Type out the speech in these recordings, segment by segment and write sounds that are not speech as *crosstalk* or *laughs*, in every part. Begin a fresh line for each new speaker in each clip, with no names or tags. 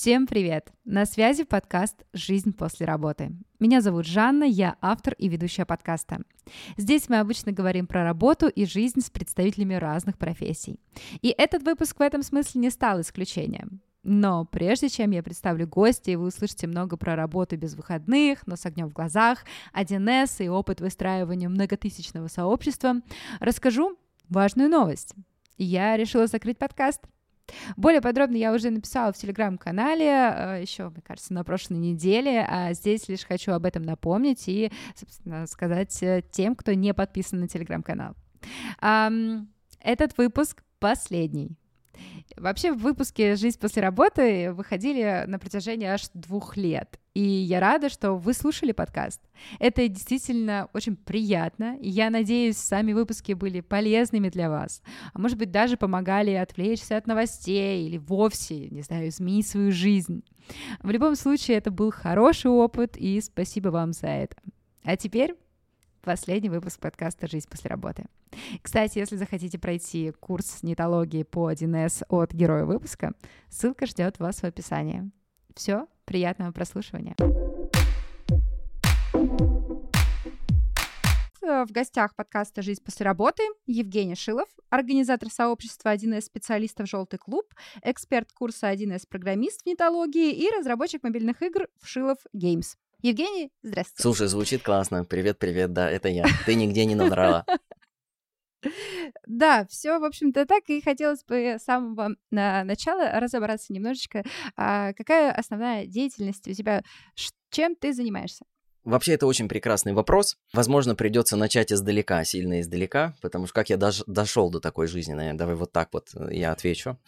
Всем привет! На связи подкаст «Жизнь после работы». Меня зовут Жанна, я автор и ведущая подкаста. Здесь мы обычно говорим про работу и жизнь с представителями разных профессий. И этот выпуск в этом смысле не стал исключением. Но прежде чем я представлю гостя, и вы услышите много про работу без выходных, но с огнем в глазах, 1С и опыт выстраивания многотысячного сообщества, расскажу важную новость. Я решила закрыть подкаст — более подробно я уже написала в телеграм-канале э, еще, мне кажется, на прошлой неделе, а здесь лишь хочу об этом напомнить и, собственно, сказать э, тем, кто не подписан на телеграм-канал. Этот выпуск последний. Вообще выпуски «Жизнь после работы» выходили на протяжении аж двух лет. И я рада, что вы слушали подкаст. Это действительно очень приятно. И я надеюсь, сами выпуски были полезными для вас. А может быть, даже помогали отвлечься от новостей или вовсе, не знаю, изменить свою жизнь. В любом случае, это был хороший опыт, и спасибо вам за это. А теперь последний выпуск подкаста «Жизнь после работы». Кстати, если захотите пройти курс нетологии по 1С от героя выпуска, ссылка ждет вас в описании. Все, приятного прослушивания. В гостях подкаста «Жизнь после работы» Евгений Шилов, организатор сообщества 1С специалистов «Желтый клуб», эксперт курса 1С программист в нетологии и разработчик мобильных игр в Шилов Games. Евгений, здравствуйте.
Слушай, звучит классно. Привет, привет, да, это я. Ты нигде не наврала. *laughs*
Да, все, в общем-то, так. И хотелось бы с самого на начала разобраться немножечко, а какая основная деятельность у тебя, чем ты занимаешься?
Вообще, это очень прекрасный вопрос. Возможно, придется начать издалека, сильно издалека, потому что как я даже дошел до такой жизни, наверное, давай вот так вот э, я отвечу.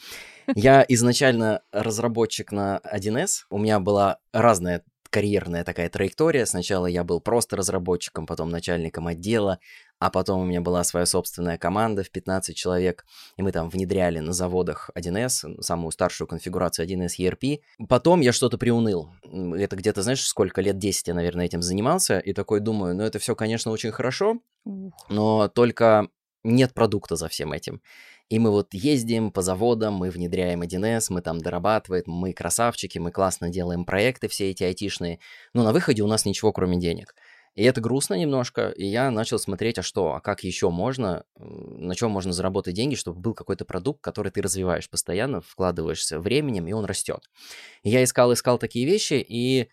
*laughs* Я изначально разработчик на 1С. У меня была разная карьерная такая траектория. Сначала я был просто разработчиком, потом начальником отдела, а потом у меня была своя собственная команда в 15 человек, и мы там внедряли на заводах 1С, самую старшую конфигурацию 1С ERP. Потом я что-то приуныл. Это где-то, знаешь, сколько лет 10 я, наверное, этим занимался, и такой думаю, ну это все, конечно, очень хорошо, но только нет продукта за всем этим. И мы вот ездим по заводам, мы внедряем 1С, мы там дорабатываем, мы красавчики, мы классно делаем проекты все эти айтишные, но на выходе у нас ничего кроме денег. И это грустно немножко, и я начал смотреть, а что, а как еще можно, на чем можно заработать деньги, чтобы был какой-то продукт, который ты развиваешь постоянно, вкладываешься временем, и он растет. И я искал, искал такие вещи, и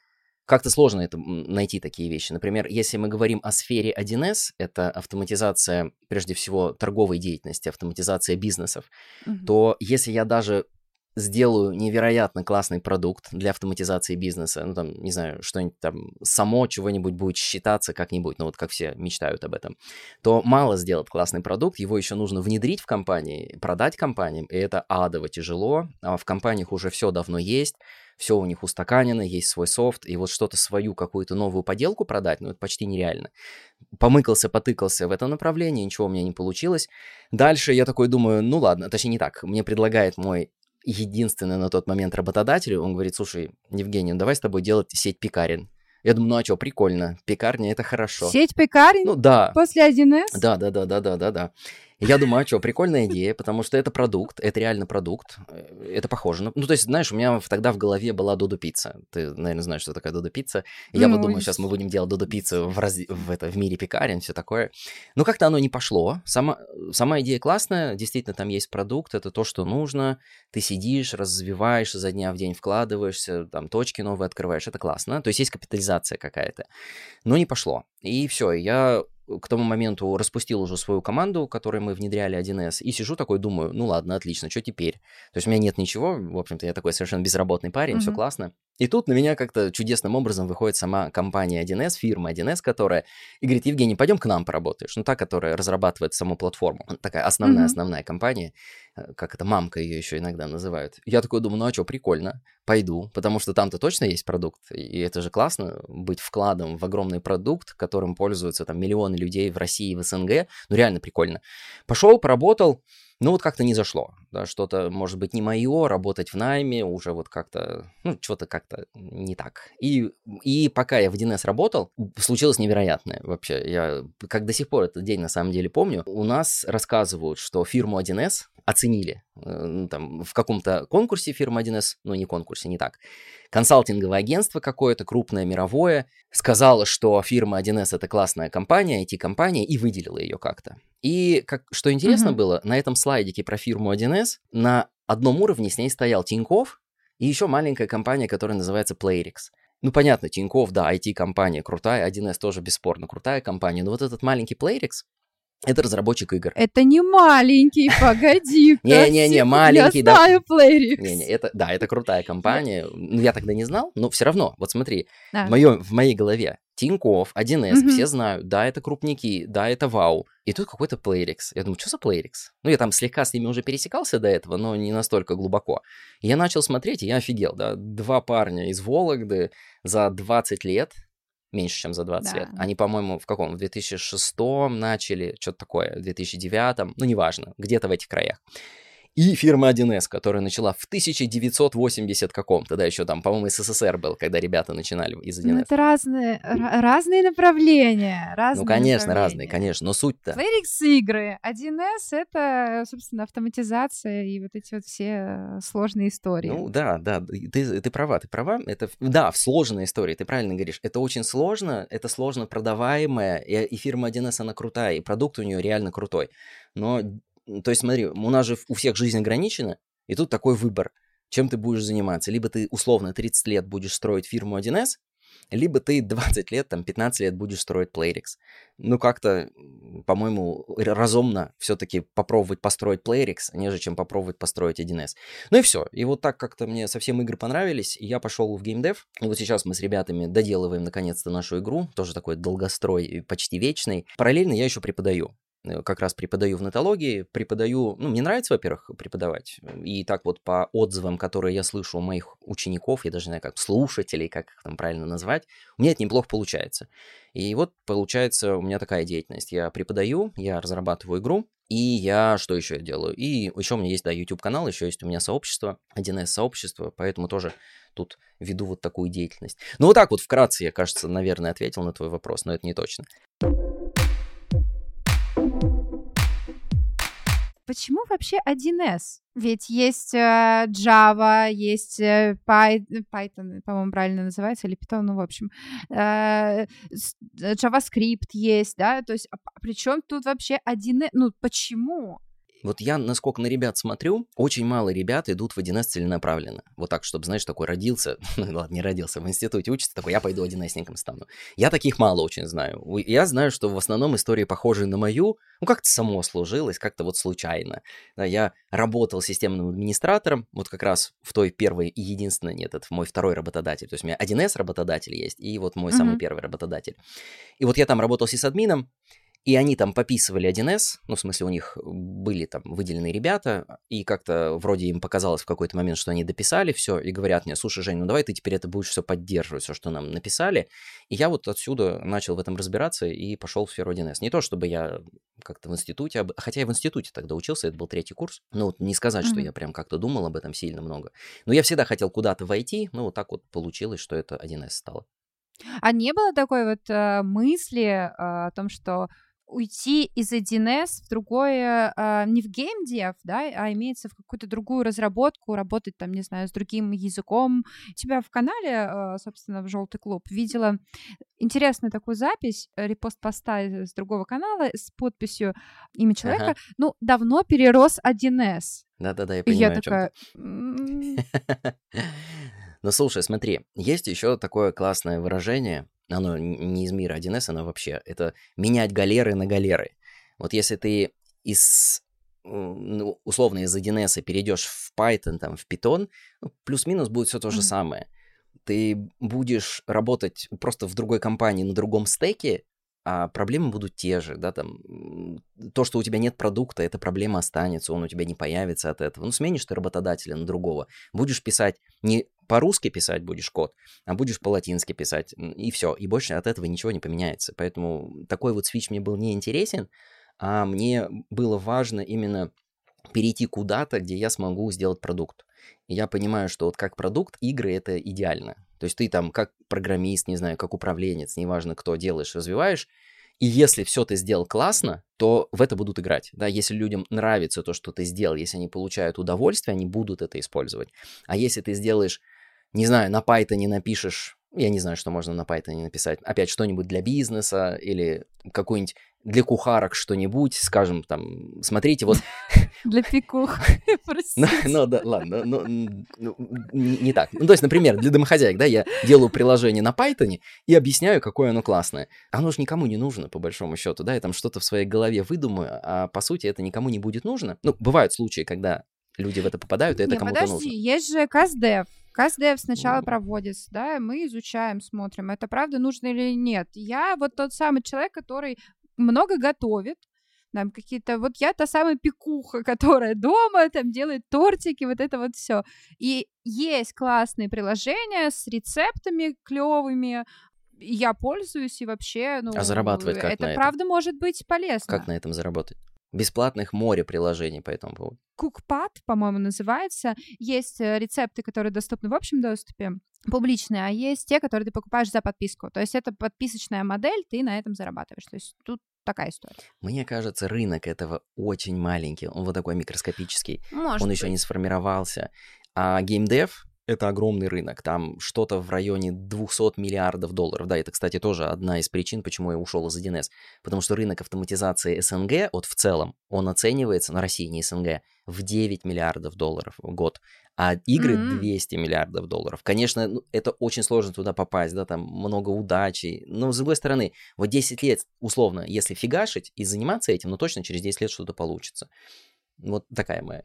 как-то сложно это найти такие вещи. Например, если мы говорим о сфере 1С, это автоматизация, прежде всего, торговой деятельности, автоматизация бизнесов, угу. то если я даже сделаю невероятно классный продукт для автоматизации бизнеса, ну там, не знаю, что-нибудь там само чего-нибудь будет считаться как-нибудь, ну вот как все мечтают об этом, то мало сделать классный продукт, его еще нужно внедрить в компании, продать компаниям, и это адово тяжело, а в компаниях уже все давно есть, все у них устаканено, есть свой софт, и вот что-то свою какую-то новую поделку продать, ну, это почти нереально. Помыкался, потыкался в этом направлении, ничего у меня не получилось. Дальше я такой думаю, ну ладно, точнее не так, мне предлагает мой единственный на тот момент работодатель, он говорит, слушай, Евгений, ну давай с тобой делать сеть пекарен. Я думаю, ну а что, прикольно, пекарня это хорошо.
Сеть пекарен?
Ну да.
После 1С?
Да, да, да, да, да, да, да. Я думаю, а что, прикольная идея, потому что это продукт, это реально продукт, э, это похоже. Ну, то есть, знаешь, у меня тогда в голове была Додо пицца. Ты, наверное, знаешь, что такое Додо пицца. Я ну, вот думаю, сейчас мы будем делать Додо пиццу в, раз... в, это, в мире пекарен, все такое. Но как-то оно не пошло. Сама, сама идея классная, действительно, там есть продукт, это то, что нужно. Ты сидишь, развиваешь, за дня в день вкладываешься, там точки новые открываешь, это классно. То есть есть капитализация какая-то. Но не пошло. И все, я к тому моменту распустил уже свою команду, которой мы внедряли 1С, и сижу такой, думаю, ну ладно, отлично, что теперь? То есть у меня нет ничего, в общем-то, я такой совершенно безработный парень, mm-hmm. все классно. И тут на меня как-то чудесным образом выходит сама компания 1С, фирма 1С, которая, и говорит, Евгений, пойдем к нам поработаешь. Ну, та, которая разрабатывает саму платформу. Такая основная-основная mm-hmm. компания, э, как это, мамка ее еще иногда называют. Я такой думаю, ну а что, прикольно, пойду, потому что там-то точно есть продукт, и это же классно, быть вкладом в огромный продукт, которым пользуются там миллионы людей в России и в СНГ, ну реально прикольно. Пошел, поработал, ну вот как-то не зашло, да, что-то, может быть, не мое, работать в найме, уже вот как-то, ну, что-то как-то не так. И, и пока я в 1С работал, случилось невероятное вообще. Я как до сих пор этот день на самом деле помню. У нас рассказывают, что фирму 1С оценили э, ну, там, в каком-то конкурсе фирма 1С, ну не конкурсе, не так, консалтинговое агентство какое-то крупное, мировое, сказало, что фирма 1С это классная компания, IT-компания, и выделила ее как-то. И как, что интересно mm-hmm. было, на этом слайдике про фирму 1С на одном уровне с ней стоял Тиньков и еще маленькая компания, которая называется Playrix. Ну, понятно, Тиньков, да, IT-компания крутая, 1С тоже бесспорно крутая компания, но вот этот маленький Playrix, это разработчик игр.
Это не маленький, *laughs* погоди.
Не-не-не, маленький,
да. Я знаю Playrix.
Не-не, это, да, это крутая компания. Ну, я тогда не знал, но все равно, вот смотри, в, в моей голове Тиньков, 1С, все знают, да, это крупники, да, это вау. И тут какой-то Playrix. Я думаю, что за Playrix? Ну, я там слегка с ними уже пересекался до этого, но не настолько глубоко. я начал смотреть, и я офигел, да, два парня из Вологды за 20 лет, меньше, чем за 20 да. лет. Они, по-моему, в каком? В 2006 начали, что-то такое, в 2009, ну, неважно, где-то в этих краях и фирма 1С, которая начала в 1980 каком-то, да, еще там, по-моему, СССР был, когда ребята начинали из 1С. Ну,
это разные, разные направления, разные
Ну, конечно, разные, конечно, но суть-то...
Playrix игры, 1С — это, собственно, автоматизация и вот эти вот все сложные истории.
Ну, да, да, ты, ты права, ты права, это, да, в сложной истории, ты правильно говоришь, это очень сложно, это сложно продаваемое, и, и фирма 1С, она крутая, и продукт у нее реально крутой, но то есть смотри, у нас же у всех жизнь ограничена, и тут такой выбор, чем ты будешь заниматься. Либо ты условно 30 лет будешь строить фирму 1С, либо ты *laughs* 20 лет, там 15 лет будешь строить Playrix. Ну, как-то, по-моему, разумно все-таки попробовать построить Playrix, нежели чем попробовать построить 1С. Ну и все. И вот так как-то мне совсем игры понравились, и я пошел в геймдев. И вот сейчас мы с ребятами доделываем наконец-то нашу игру, тоже такой долгострой, почти вечный. Параллельно я еще преподаю. Э, как раз преподаю в нетологии, преподаю, ну, мне нравится, во-первых, преподавать, и так вот по отзывам, которые я слышу у моих учеников, я даже не знаю, как слушателей, как их там правильно назвать, у меня это неплохо получается. И вот получается у меня такая деятельность. Я преподаю, я разрабатываю игру, и я что еще я делаю? И еще у меня есть, да, YouTube-канал, еще есть у меня сообщество, 1С сообщество, поэтому тоже тут веду вот такую деятельность. Ну вот так вот вкратце я, кажется, наверное, ответил на твой вопрос, но это не точно.
Почему вообще 1С? Ведь есть э, Java, есть э, Python, по-моему, правильно называется, или Python, ну, в общем, э, JavaScript есть, да, то есть, а, причем тут вообще 1С, ну, почему?
Вот я, насколько на ребят смотрю, очень мало ребят идут в 1С целенаправленно. Вот так, чтобы, знаешь, такой родился, *laughs* ну ладно, не родился, в институте учится, такой, я пойду 1Сником стану. Я таких мало очень знаю. Я знаю, что в основном истории похожие на мою, ну как-то само сложилось, как-то вот случайно. Да, я работал системным администратором, вот как раз в той первой и единственной, нет, это мой второй работодатель. То есть у меня 1С работодатель есть, и вот мой mm-hmm. самый первый работодатель. И вот я там работал с админом, и они там пописывали 1С, ну, в смысле, у них были там выделенные ребята, и как-то вроде им показалось в какой-то момент, что они дописали все, и говорят мне, слушай, Жень, ну давай ты теперь это будешь все поддерживать, все, что нам написали. И я вот отсюда начал в этом разбираться и пошел в сферу 1С. Не то, чтобы я как-то в институте, хотя я в институте тогда учился, это был третий курс, ну, вот не сказать, mm-hmm. что я прям как-то думал об этом сильно много. Но я всегда хотел куда-то войти, ну, вот так вот получилось, что это 1С стало.
А не было такой вот э, мысли э, о том, что уйти из 1С в другое, э, не в геймдев, да, а имеется в какую-то другую разработку, работать там, не знаю, с другим языком. У тебя в канале, э, собственно, в «Желтый клуб» видела интересную такую запись, э, репост поста с другого канала с подписью имя человека, ага. ну, давно перерос 1С.
Да-да-да, я понимаю.
И я такая... *laughs*
Ну, слушай, смотри, есть еще такое классное выражение, оно не из мира 1С, оно вообще, это менять галеры на галеры. Вот если ты из ну, условно из 1С перейдешь в Python, там, в Python, ну, плюс-минус будет все то же mm-hmm. самое. Ты будешь работать просто в другой компании на другом стеке, а проблемы будут те же, да, там, то, что у тебя нет продукта, эта проблема останется, он у тебя не появится от этого. Ну, сменишь ты работодателя на другого, будешь писать, не по-русски писать будешь код, а будешь по-латински писать, и все, и больше от этого ничего не поменяется. Поэтому такой вот свич мне был не интересен, а мне было важно именно перейти куда-то, где я смогу сделать продукт. И я понимаю, что вот как продукт игры это идеально. То есть ты там как программист, не знаю, как управленец, неважно кто делаешь, развиваешь, И если все ты сделал классно, то в это будут играть. Да, если людям нравится то, что ты сделал, если они получают удовольствие, они будут это использовать. А если ты сделаешь, не знаю, на Python напишешь я не знаю, что можно на Python написать. Опять что-нибудь для бизнеса или какой-нибудь для кухарок что-нибудь, скажем, там, смотрите, вот... *laughs*
Для пикух, *laughs* *laughs*
Ну, да, ладно, ну, не так. Ну, то есть, например, для домохозяек, да, я делаю приложение на Python и объясняю, какое оно классное. Оно же никому не нужно, по большому счету, да, я там что-то в своей голове выдумаю, а по сути это никому не будет нужно. Ну, бывают случаи, когда люди в это попадают, и это кому-то нужно.
подожди, есть же CastDev, Каздев сначала проводится, да, мы изучаем, смотрим, это правда нужно или нет. Я вот тот самый человек, который много готовит, там какие-то, вот я та самая пекуха, *laughs* которая дома там делает тортики, вот это вот все. И есть классные приложения с рецептами клевыми, я пользуюсь и вообще, ну,
а зарабатывать как
это правда этом? может быть полезно.
Как на этом заработать? Бесплатных море приложений по этому поводу.
Кукпад, по-моему, называется. Есть э, рецепты, которые доступны в общем доступе, публичные, а есть те, которые ты покупаешь за подписку. То есть это подписочная модель, ты на этом зарабатываешь. То есть тут такая история.
Мне кажется, рынок этого очень маленький, он вот такой микроскопический.
Может
он
быть.
еще не сформировался. А геймдев это огромный рынок. Там что-то в районе 200 миллиардов долларов. Да, это, кстати, тоже одна из причин, почему я ушел из 1С. Потому что рынок автоматизации СНГ, вот в целом, он оценивается, на России не СНГ, в 9 миллиардов долларов в год. А игры mm-hmm. 200 миллиардов долларов. Конечно, ну, это очень сложно туда попасть, да, там много удачи. Но, с другой стороны, вот 10 лет, условно, если фигашить и заниматься этим, ну, точно через 10 лет что-то получится. Вот такая моя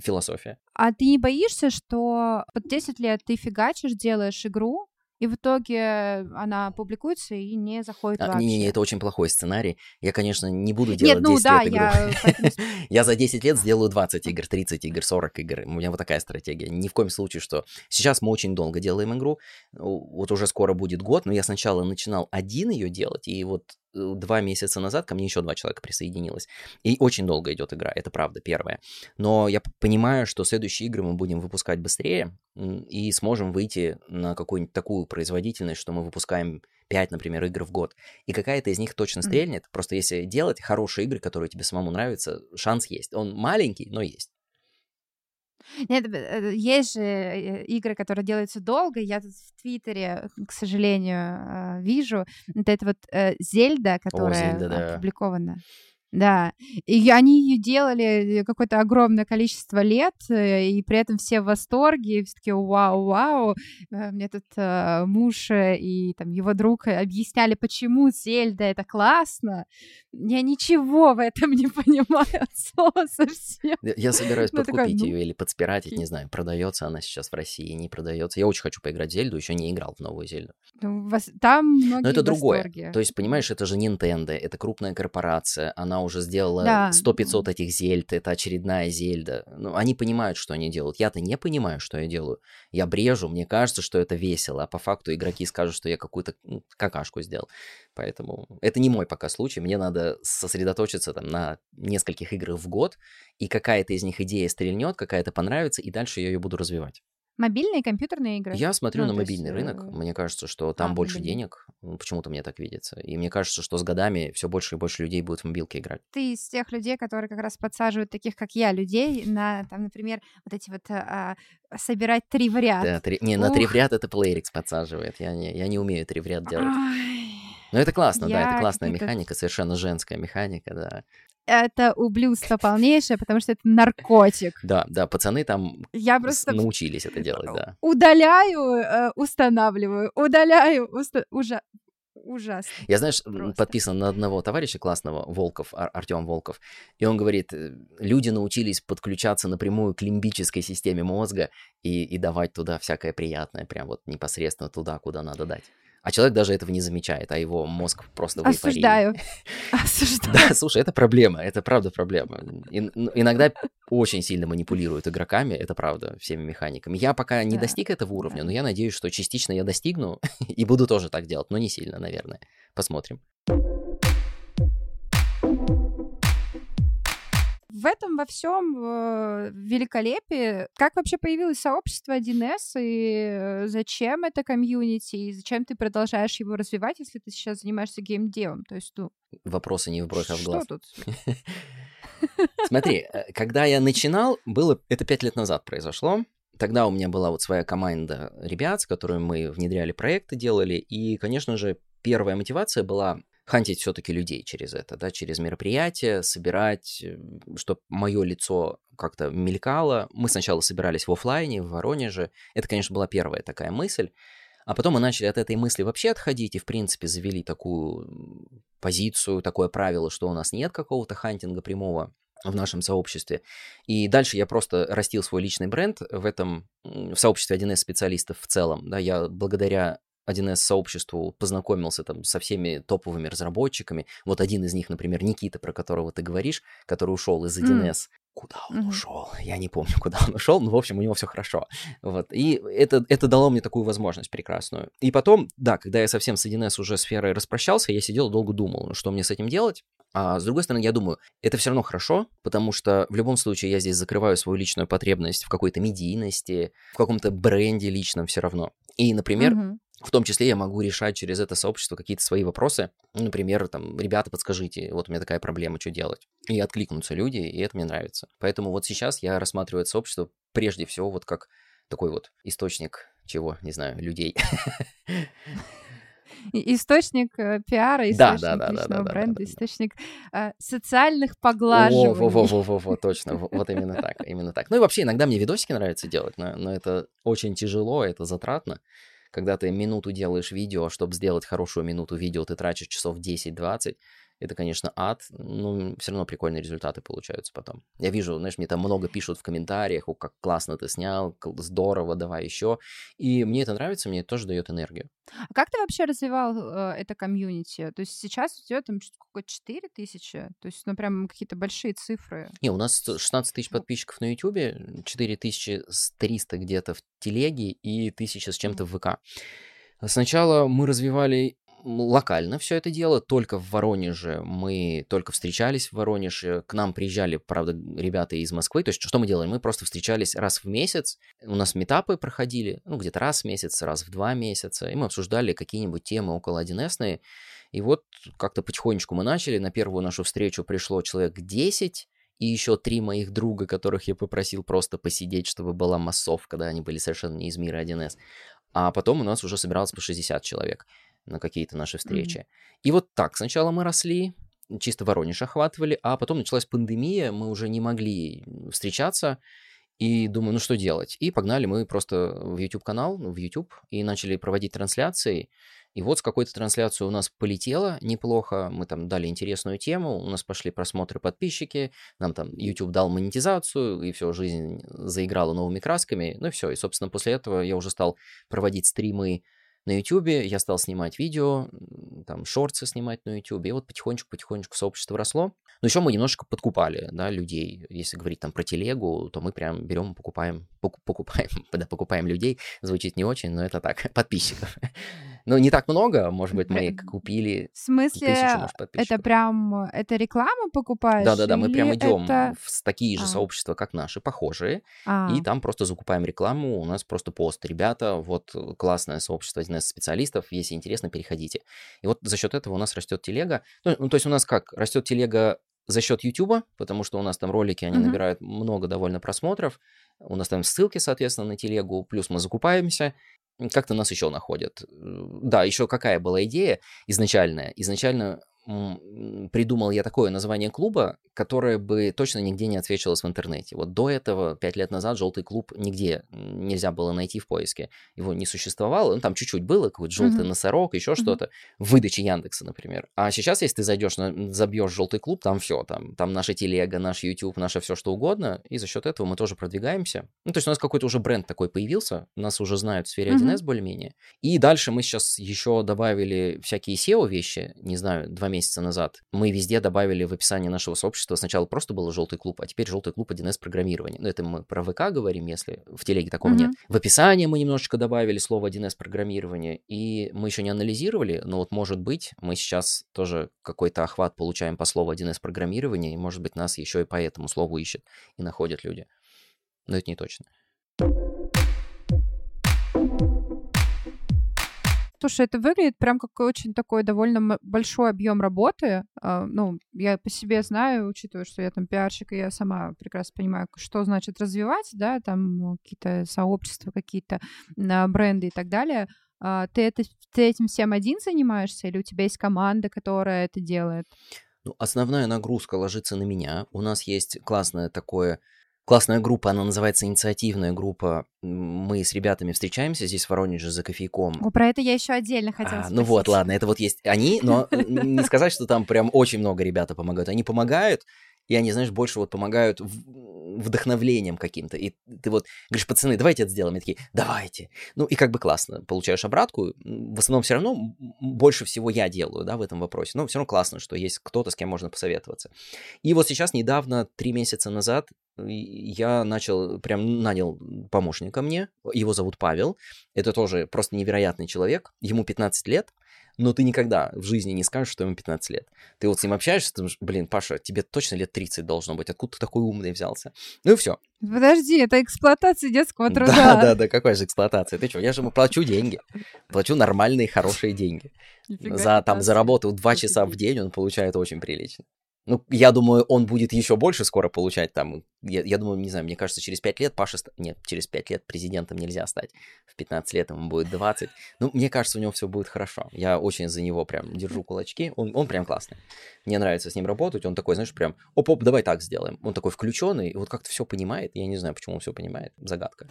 философия.
А ты не боишься, что под 10 лет ты фигачишь, делаешь игру, и в итоге она публикуется и не заходит
а,
вообще.
Не-не, это очень плохой сценарий. Я, конечно, не буду делать
Нет, ну
10
да,
лет игру.
Я... *laughs*
я за 10 лет сделаю 20 игр, 30 игр, 40 игр. У меня вот такая стратегия. Ни в коем случае, что... Сейчас мы очень долго делаем игру. Вот уже скоро будет год, но я сначала начинал один ее делать, и вот два месяца назад ко мне еще два человека присоединилось. И очень долго идет игра, это правда, первая. Но я понимаю, что следующие игры мы будем выпускать быстрее и сможем выйти на какую-нибудь такую производительность, что мы выпускаем 5, например, игр в год. И какая-то из них точно стрельнет. Mm-hmm. Просто если делать хорошие игры, которые тебе самому нравятся, шанс есть. Он маленький, но есть.
Нет, э, есть же э, игры, которые делаются долго. Я тут в Твиттере, к сожалению, э, вижу. Это, это вот Зельда, которая О, Зельда, да. опубликована. Да, и они ее делали какое-то огромное количество лет, э, и при этом все в восторге, все таки вау-вау. Э, мне тут э, муж и там его друг объясняли, почему Зельда это классно. Я ничего в этом не понимаю совсем.
Я собираюсь ну, подкупить такая, ну... ее или подспиратить, не знаю, продается она сейчас в России, не продается. Я очень хочу поиграть в Зельду, еще не играл в новую Зельду.
Ну, там многие
Но это другое. То есть, понимаешь, это же Nintendo, это крупная корпорация, она уже сделала да. 100-500 этих зельд, это очередная зельда. Ну, они понимают, что они делают. Я-то не понимаю, что я делаю. Я брежу, мне кажется, что это весело, а по факту игроки скажут, что я какую-то какашку сделал. Поэтому это не мой пока случай. Мне надо сосредоточиться там на нескольких играх в год, и какая-то из них идея стрельнет, какая-то понравится, и дальше я ее буду развивать.
Мобильные компьютерные игры?
Я смотрю ну, на мобильный есть... рынок. Э, мне кажется, что там а, больше мобильный. денег. Почему-то мне так видится. И мне кажется, что с годами все больше и больше людей будут в мобилке играть.
Ты из тех людей, которые как раз подсаживают таких, как я, людей на, там, например, вот эти вот а, собирать три в ряд.
Да, три... Не, Ух. на три в ряд это Playrix подсаживает. Я не, я не умею три в ряд делать. Ай. Но это классно, я да, это классная механика, совершенно женская механика, да
это ублюдство полнейшее, потому что это наркотик.
Да, да, пацаны там Я просто научились это делать, да.
Удаляю, э, устанавливаю, удаляю, уста... Ужа... Ужасно.
Я, знаешь, Просто. подписан на одного товарища классного, Волков, Ар- Артем Волков, и он говорит, э, люди научились подключаться напрямую к лимбической системе мозга и, и давать туда всякое приятное, прям вот непосредственно туда, куда надо дать. А человек даже этого не замечает, а его мозг просто в
Осуждаю. *laughs* Осуждаю.
Да, слушай, это проблема, это правда проблема. Ну, иногда очень сильно манипулируют игроками, это правда, всеми механиками. Я пока не достиг этого уровня, но я надеюсь, что частично я достигну *laughs* и буду тоже так делать, но не сильно, наверное. Посмотрим.
В этом во всем э, великолепии, как вообще появилось сообщество 1С, и зачем это комьюнити, и зачем ты продолжаешь его развивать, если ты сейчас занимаешься геймдевом? То есть, ну...
Вопросы не в бровь, а в глаз.
Что тут? *laughs*
Смотри, э, когда я начинал, было это пять лет назад произошло. Тогда у меня была вот своя команда ребят, с которыми мы внедряли проекты, делали. И, конечно же, первая мотивация была хантить все-таки людей через это, да, через мероприятия, собирать, э, чтобы мое лицо как-то мелькало. Мы сначала собирались в офлайне, в Воронеже. Это, конечно, была первая такая мысль. А потом мы начали от этой мысли вообще отходить и, в принципе, завели такую позицию, такое правило, что у нас нет какого-то хантинга прямого в нашем сообществе. И дальше я просто растил свой личный бренд в этом, в сообществе 1С специалистов в целом. Да, я благодаря 1С сообществу познакомился там со всеми топовыми разработчиками. Вот один из них, например, Никита, про которого ты говоришь, который ушел из 1С. Mm. Куда он mm-hmm. ушел? Я не помню, *laughs* куда он ушел, но, в общем, у него все хорошо. Вот. И это, это дало мне такую возможность прекрасную. И потом, да, когда я совсем с 1С уже сферой распрощался, я сидел долго думал, ну, что мне с этим делать. А с другой стороны, я думаю, это все равно хорошо, потому что в любом случае я здесь закрываю свою личную потребность в какой-то медийности, в каком-то бренде личном все равно. И, например, mm-hmm. В том числе я могу решать через это сообщество какие-то свои вопросы. Ну, например, там, ребята, подскажите, вот у меня такая проблема, что делать? И откликнутся люди, и это мне нравится. Поэтому вот сейчас я рассматриваю это сообщество прежде всего вот как такой вот источник чего, не знаю, людей. *laughs*
Источник э, пиара, источник да, да, да, личного да, бренда, да, да, источник э, социальных поглаживаний.
Во, во, во, во, *laughs* во, точно, вот именно так, именно так. Ну и вообще иногда мне видосики нравится делать, но это очень тяжело, это затратно когда ты минуту делаешь видео, чтобы сделать хорошую минуту видео, ты тратишь часов 10-20, это, конечно, ад, но все равно прикольные результаты получаются потом. Я вижу, знаешь, мне там много пишут в комментариях, о, как классно ты снял, здорово, давай еще. И мне это нравится, мне это тоже дает энергию.
А как ты вообще развивал э, это комьюнити? То есть сейчас у тебя там сколько, 4 тысячи? То есть, ну, прям какие-то большие цифры.
Не, у нас 16 тысяч подписчиков на YouTube, 4 тысячи 300 где-то в телеге и тысяча с чем-то в ВК. Сначала мы развивали локально все это дело, только в Воронеже мы только встречались в Воронеже, к нам приезжали, правда, ребята из Москвы, то есть что мы делали? Мы просто встречались раз в месяц, у нас метапы проходили, ну, где-то раз в месяц, раз в два месяца, и мы обсуждали какие-нибудь темы около 1 и вот как-то потихонечку мы начали, на первую нашу встречу пришло человек 10, и еще три моих друга, которых я попросил просто посидеть, чтобы была массовка, когда они были совершенно не из мира 1С. А потом у нас уже собиралось по 60 человек на какие-то наши встречи. Mm-hmm. И вот так сначала мы росли, чисто Воронеж охватывали, а потом началась пандемия, мы уже не могли встречаться, и думаю, ну что делать? И погнали мы просто в YouTube-канал, в YouTube, и начали проводить трансляции. И вот с какой-то трансляцией у нас полетело неплохо, мы там дали интересную тему, у нас пошли просмотры подписчики, нам там YouTube дал монетизацию, и все, жизнь заиграла новыми красками, ну и все. И, собственно, после этого я уже стал проводить стримы на YouTube, я стал снимать видео, там, шорты снимать на YouTube, и вот потихонечку-потихонечку сообщество росло. Но еще мы немножко подкупали, да, людей. Если говорить там про телегу, то мы прям берем, покупаем, покупаем, *laughs* да, покупаем людей. Звучит не очень, но это так, *laughs* подписчиков. Ну, не так много, может быть, мы купили
В смысле, тысячу, может, это прям, это реклама покупаешь?
Да-да-да, мы прям идем это... в такие же а. сообщества, как наши, похожие, а. и там просто закупаем рекламу, у нас просто пост. Ребята, вот классное сообщество 1С специалистов, если интересно, переходите. И вот за счет этого у нас растет телега. Ну, ну то есть у нас как, растет телега за счет YouTube, потому что у нас там ролики, они mm-hmm. набирают много довольно просмотров. У нас там ссылки, соответственно, на телегу, плюс мы закупаемся, как-то нас еще находят. Да, еще какая была идея изначальная? Изначально придумал я такое название клуба, которое бы точно нигде не отсвечивалось в интернете. Вот до этого, пять лет назад, желтый клуб нигде нельзя было найти в поиске. Его не существовало. Ну, там чуть-чуть было, какой-то желтый mm-hmm. носорог, еще mm-hmm. что-то. В выдаче Яндекса, например. А сейчас, если ты зайдешь, на, забьешь желтый клуб, там все. Там, там наша телега, наш YouTube, наше все что угодно. И за счет этого мы тоже продвигаемся. Ну, то есть у нас какой-то уже бренд такой появился. Нас уже знают в сфере 1С mm-hmm. более-менее. И дальше мы сейчас еще добавили всякие SEO вещи. Не знаю, два месяца назад мы везде добавили в описание нашего сообщества, сначала просто был желтый клуб, а теперь желтый клуб 1С программирования. Ну, это мы про ВК говорим, если в телеге такого mm-hmm. нет. В описании мы немножечко добавили слово 1С программирования, и мы еще не анализировали, но вот может быть мы сейчас тоже какой-то охват получаем по слову 1С программирования, и может быть нас еще и по этому слову ищут и находят люди. Но это не точно.
Слушай, это выглядит прям как очень такой довольно большой объем работы. Uh, ну, я по себе знаю, учитывая, что я там пиарщик, и я сама прекрасно понимаю, что значит развивать, да, там какие-то сообщества, какие-то uh, бренды и так далее. Uh, ты, это, ты этим всем один занимаешься, или у тебя есть команда, которая это делает?
Ну, основная нагрузка ложится на меня. У нас есть классное такое классная группа, она называется инициативная группа. Мы с ребятами встречаемся здесь в Воронеже за кофейком.
О, про это я еще отдельно хотела а,
спросить. Ну вот, ладно, это вот есть они, но *laughs* не сказать, что там прям очень много ребята помогают. Они помогают, и они, знаешь, больше вот помогают вдохновлением каким-то. И ты вот говоришь, пацаны, давайте это сделаем. И такие, давайте. Ну, и как бы классно. Получаешь обратку. В основном все равно больше всего я делаю, да, в этом вопросе. Но все равно классно, что есть кто-то, с кем можно посоветоваться. И вот сейчас, недавно, три месяца назад, я начал, прям нанял помощника мне. Его зовут Павел. Это тоже просто невероятный человек. Ему 15 лет но ты никогда в жизни не скажешь, что ему 15 лет. Ты вот с ним общаешься, ты думаешь, блин, Паша, тебе точно лет 30 должно быть, откуда ты такой умный взялся? Ну и все.
Подожди, это эксплуатация детского труда.
Да, да, да, какая же эксплуатация? Ты что, я же ему плачу деньги, плачу нормальные, хорошие деньги. За, там, за работу 2 часа в день он получает очень прилично. Ну, я думаю, он будет еще больше скоро получать там. Я, я думаю, не знаю, мне кажется, через 5 лет Паша... Нет, через 5 лет президентом нельзя стать. В 15 лет ему будет 20. Ну, мне кажется, у него все будет хорошо. Я очень за него прям держу кулачки. Он, он прям классный. Мне нравится с ним работать. Он такой, знаешь, прям, оп-оп, давай так сделаем. Он такой включенный, и вот как-то все понимает. Я не знаю, почему он все понимает. Загадка.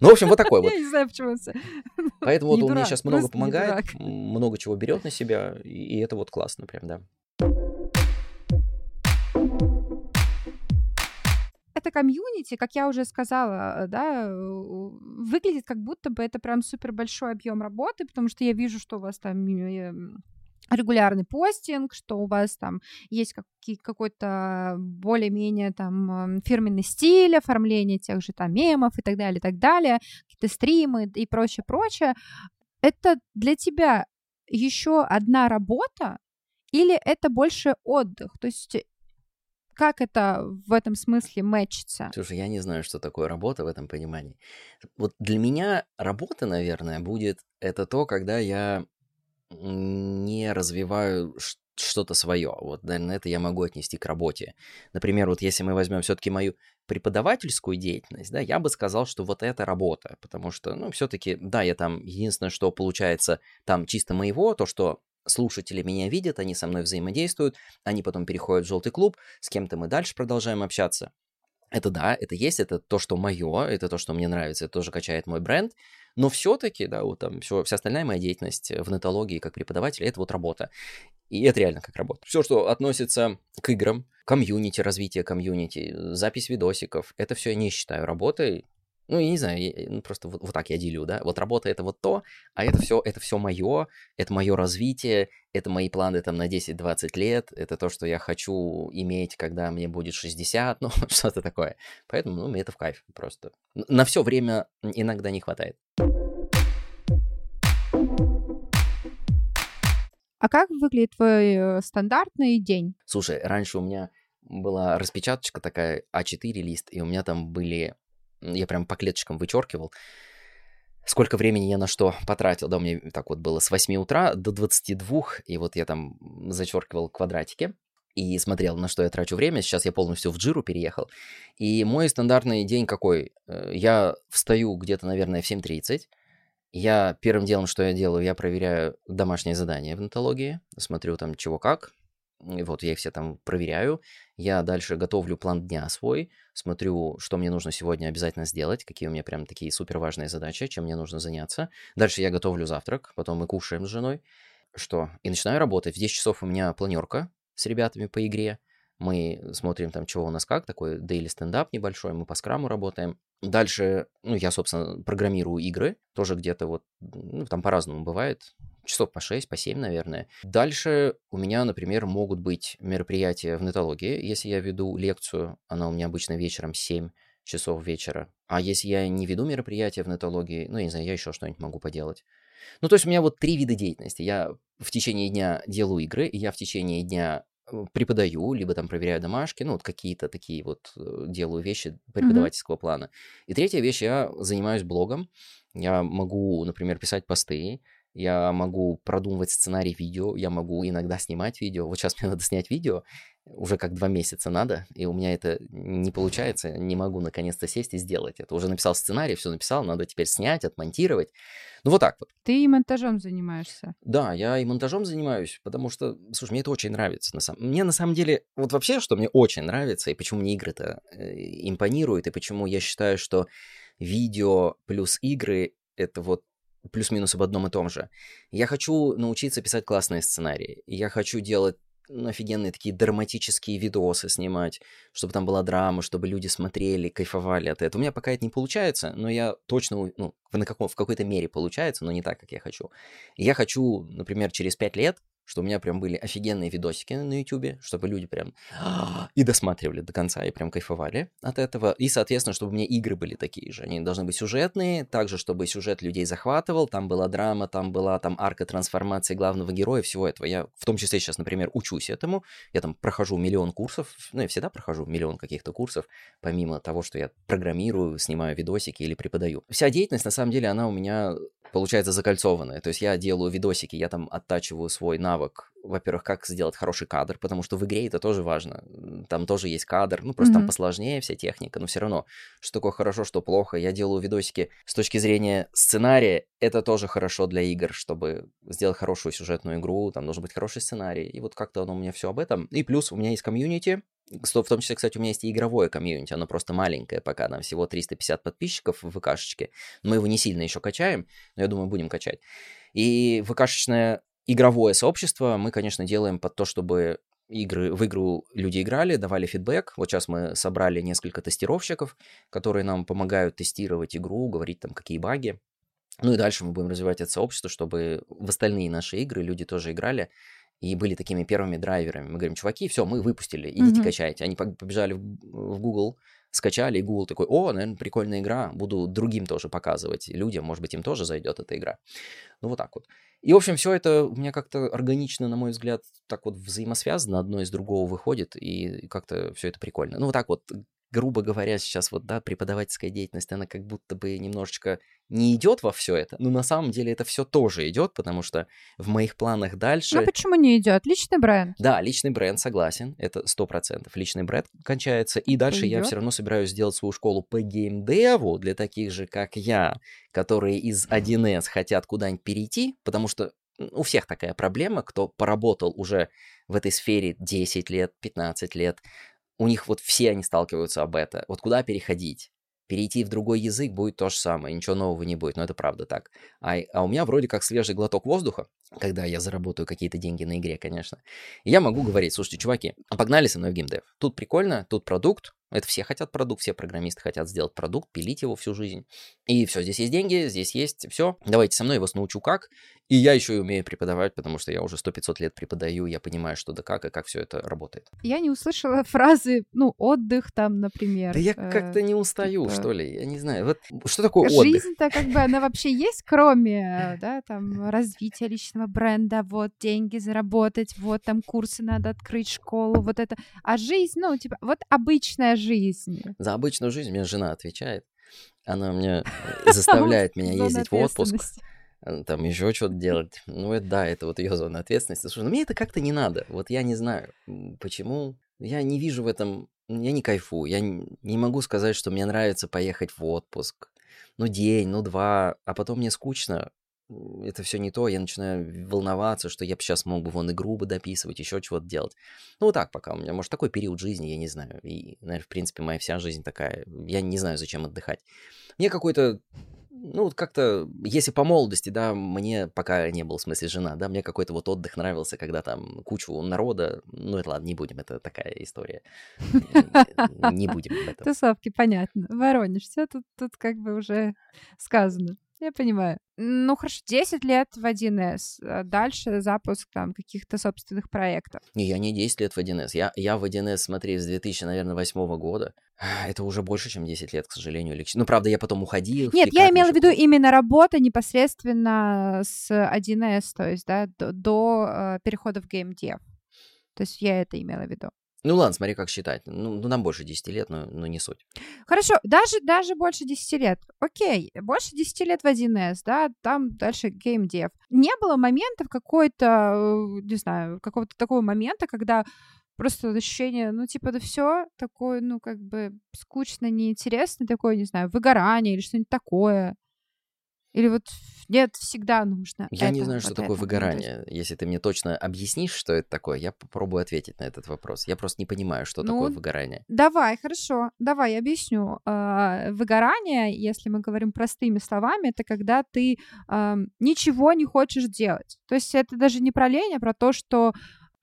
Ну, в общем, вот такой *laughs* вот.
Я не знаю, почему все. *laughs*
Поэтому вот он мне сейчас много помогает, много чего берет на себя, и это вот классно прям, да.
Это комьюнити, как я уже сказала, да, выглядит как будто бы это прям супер большой объем работы, потому что я вижу, что у вас там регулярный постинг, что у вас там есть какой-то более-менее там фирменный стиль, оформление тех же там мемов и так далее, и так далее, какие-то стримы и прочее, прочее. Это для тебя еще одна работа, или это больше отдых? То есть как это в этом смысле мэчится?
Слушай, я не знаю, что такое работа в этом понимании. Вот для меня работа, наверное, будет это то, когда я не развиваю что-то свое. Вот, наверное, это я могу отнести к работе. Например, вот если мы возьмем все-таки мою преподавательскую деятельность, да, я бы сказал, что вот это работа, потому что, ну, все-таки, да, я там, единственное, что получается там чисто моего, то, что слушатели меня видят, они со мной взаимодействуют, они потом переходят в желтый клуб, с кем-то мы дальше продолжаем общаться. Это да, это есть, это то, что мое, это то, что мне нравится, это тоже качает мой бренд. Но все-таки, да, вот там все, вся остальная моя деятельность в нетологии как преподаватель, это вот работа. И это реально как работа. Все, что относится к играм, комьюнити, развитие комьюнити, запись видосиков, это все я не считаю работой. Ну, я не знаю, я, ну, просто вот, вот так я делю, да. Вот работа это вот то, а это все, это все мое, это мое развитие, это мои планы там на 10-20 лет, это то, что я хочу иметь, когда мне будет 60, *laughs* ну, что-то такое. Поэтому, ну, мне это в кайф просто. На все время иногда не хватает.
А как выглядит твой э, стандартный день?
Слушай, раньше у меня была распечаточка такая А4 лист, и у меня там были я прям по клеточкам вычеркивал, сколько времени я на что потратил. Да, у меня так вот было с 8 утра до 22, и вот я там зачеркивал квадратики и смотрел, на что я трачу время. Сейчас я полностью в джиру переехал. И мой стандартный день какой? Э, я встаю где-то, наверное, в 7.30. Я первым делом, что я делаю, я проверяю домашние задания в нотологии, смотрю там чего как, вот я их все там проверяю. Я дальше готовлю план дня свой, смотрю, что мне нужно сегодня обязательно сделать, какие у меня прям такие супер важные задачи, чем мне нужно заняться. Дальше я готовлю завтрак, потом мы кушаем с женой. Что? И начинаю работать. В 10 часов у меня планерка с ребятами по игре. Мы смотрим там, чего у нас как, такой daily стендап небольшой, мы по скраму работаем. Дальше, ну, я, собственно, программирую игры, тоже где-то вот, ну, там по-разному бывает часов по 6, по 7, наверное. Дальше у меня, например, могут быть мероприятия в нетологии. Если я веду лекцию, она у меня обычно вечером 7 часов вечера. А если я не веду мероприятия в нетологии, ну, я не знаю, я еще что-нибудь могу поделать. Ну, то есть у меня вот три вида деятельности. Я в течение дня делаю игры, и я в течение дня э, преподаю, либо там проверяю домашки, ну, вот какие-то такие вот э, делаю вещи преподавательского mm-hmm. плана. И третья вещь, я занимаюсь блогом. Я могу, например, писать посты, я могу продумывать сценарий видео, я могу иногда снимать видео. Вот сейчас мне *laughs* надо снять видео, уже как два месяца надо, и у меня это не получается, не могу наконец-то сесть и сделать это. Уже написал сценарий, все написал, надо теперь снять, отмонтировать. Ну вот так вот.
Ты и монтажом занимаешься.
Да, я и монтажом занимаюсь, потому что, слушай, мне это очень нравится. На самом... Мне на самом деле, вот вообще, что мне очень нравится, и почему мне игры-то э, импонируют, и почему я считаю, что видео плюс игры — это вот плюс-минус об одном и том же. Я хочу научиться писать классные сценарии. Я хочу делать ну, офигенные такие драматические видосы снимать, чтобы там была драма, чтобы люди смотрели, кайфовали от этого. У меня пока это не получается, но я точно, ну, в, каком, в какой-то мере получается, но не так, как я хочу. я хочу, например, через пять лет что у меня прям были офигенные видосики на YouTube, чтобы люди прям и досматривали до конца, и прям кайфовали от этого. И, соответственно, чтобы меня игры были такие же. Они должны быть сюжетные, также, чтобы сюжет людей захватывал, там была драма, там была там арка трансформации главного героя, всего этого. Я в том числе сейчас, например, учусь этому. Я там прохожу миллион курсов, ну, я всегда прохожу миллион каких-то курсов, помимо того, что я программирую, снимаю видосики или преподаю. Вся деятельность, на самом деле, она у меня получается закольцованная. То есть я делаю видосики, я там оттачиваю свой навык, во-первых, как сделать хороший кадр, потому что в игре это тоже важно. Там тоже есть кадр, ну просто mm-hmm. там посложнее вся техника, но все равно, что такое хорошо, что плохо. Я делаю видосики с точки зрения сценария, это тоже хорошо для игр, чтобы сделать хорошую сюжетную игру, там должен быть хороший сценарий. И вот как-то оно у меня все об этом. И плюс у меня есть комьюнити, в том числе, кстати, у меня есть и игровое комьюнити, оно просто маленькое пока, нам всего 350 подписчиков в ВКшечке. Мы его не сильно еще качаем, но я думаю, будем качать. И ВКшечное игровое сообщество мы, конечно, делаем под то, чтобы игры, в игру люди играли, давали фидбэк. Вот сейчас мы собрали несколько тестировщиков, которые нам помогают тестировать игру, говорить там, какие баги. Ну и дальше мы будем развивать это сообщество, чтобы в остальные наши игры люди тоже играли и были такими первыми драйверами. Мы говорим, чуваки, все, мы выпустили, идите mm-hmm. качайте. Они побежали в Google, скачали, и Google такой, о, наверное, прикольная игра, буду другим тоже показывать людям, может быть, им тоже зайдет эта игра. Ну, вот так вот. И, в общем, все это у меня как-то органично, на мой взгляд, так вот взаимосвязано, одно из другого выходит, и как-то все это прикольно. Ну, вот так вот грубо говоря, сейчас вот, да, преподавательская деятельность, она как будто бы немножечко не идет во все это, но на самом деле это все тоже идет, потому что в моих планах дальше...
Ну почему не идет? Личный бренд.
Да, личный бренд, согласен, это сто процентов. Личный бренд кончается, и дальше я все равно собираюсь сделать свою школу по геймдеву для таких же, как я, которые из 1С хотят куда-нибудь перейти, потому что у всех такая проблема, кто поработал уже в этой сфере 10 лет, 15 лет, у них вот все они сталкиваются об это. Вот куда переходить? Перейти в другой язык будет то же самое, ничего нового не будет, но это правда так. А, а у меня вроде как свежий глоток воздуха, когда я заработаю какие-то деньги на игре, конечно. И я могу говорить, слушайте, чуваки, погнали со мной в геймдев. Тут прикольно, тут продукт, это все хотят продукт, все программисты хотят сделать продукт, пилить его всю жизнь. И все, здесь есть деньги, здесь есть все. Давайте со мной, я вас научу как. И я еще и умею преподавать, потому что я уже 100-500 лет преподаю, я понимаю, что да как и как все это работает.
Я не услышала *laughs* фразы, ну, отдых там, например.
Да я э, как-то не устаю, типа... что ли, я не знаю. Вот что такое отдых?
Жизнь-то как бы, она вообще есть, кроме, *laughs* да, там, развития личного бренда, вот, деньги заработать, вот, там, курсы надо открыть, школу, вот это. А жизнь, ну, типа, вот обычная жизнь.
За обычную жизнь мне жена отвечает. Она мне *laughs* заставляет меня ездить в отпуск Э, там еще что-то делать. Ну, это да, это вот ее зона ответственности. Слушай, ну мне это как-то не надо. Вот я не знаю, почему. Я не вижу в этом, я не кайфую. Я не могу сказать, что мне нравится поехать в отпуск. Ну, день, ну, два, а потом мне скучно. Это все не то, я начинаю волноваться, что я бы сейчас мог бы вон игру бы дописывать, еще чего-то делать. Ну, вот так пока у меня, может, такой период жизни, я не знаю. И, наверное, в принципе, моя вся жизнь такая. Я не знаю, зачем отдыхать. Мне какой-то ну, вот как-то, если по молодости, да, мне пока не был, в смысле, жена, да, мне какой-то вот отдых нравился, когда там кучу народа, ну, это ладно, не будем, это такая история. Не будем.
Тусовки, понятно. Воронеж, все тут, тут как бы уже сказано. Я понимаю. Ну, хорошо, 10 лет в 1С. а Дальше запуск там каких-то собственных проектов.
Не, я не 10 лет в 1С. Я, я в 1С, смотри, с 2000, наверное, 8 года. Это уже больше, чем 10 лет, к сожалению. или щ- Ну, правда, я потом уходил.
Нет, я имела в виду именно работа непосредственно с 1С, то есть, да, до, до, э, перехода в геймдев. То есть я это имела в виду.
Ну, ладно, смотри, как считать. Ну, ну, нам больше 10 лет, но, но не суть.
Хорошо, даже, даже больше 10 лет. Окей, больше 10 лет в 1С, да, там дальше геймдев. Не было моментов какой-то, э, не знаю, какого-то такого момента, когда просто ощущение, ну, типа, да все такое, ну, как бы скучно, неинтересно, такое, не знаю, выгорание или что-нибудь такое. Или вот нет, всегда нужно.
Я не
это,
знаю, что
вот
такое
это. Ну, есть-
выгорание. Если ты мне точно объяснишь, что это такое, я попробую ответить на этот вопрос. Я просто не понимаю, что такое
Ну,
выгорание.
Давай, хорошо, давай, я объясню. А, Выгорание, если мы говорим простыми словами, это когда ты ничего не хочешь делать. То есть это даже не про лень, а про то, что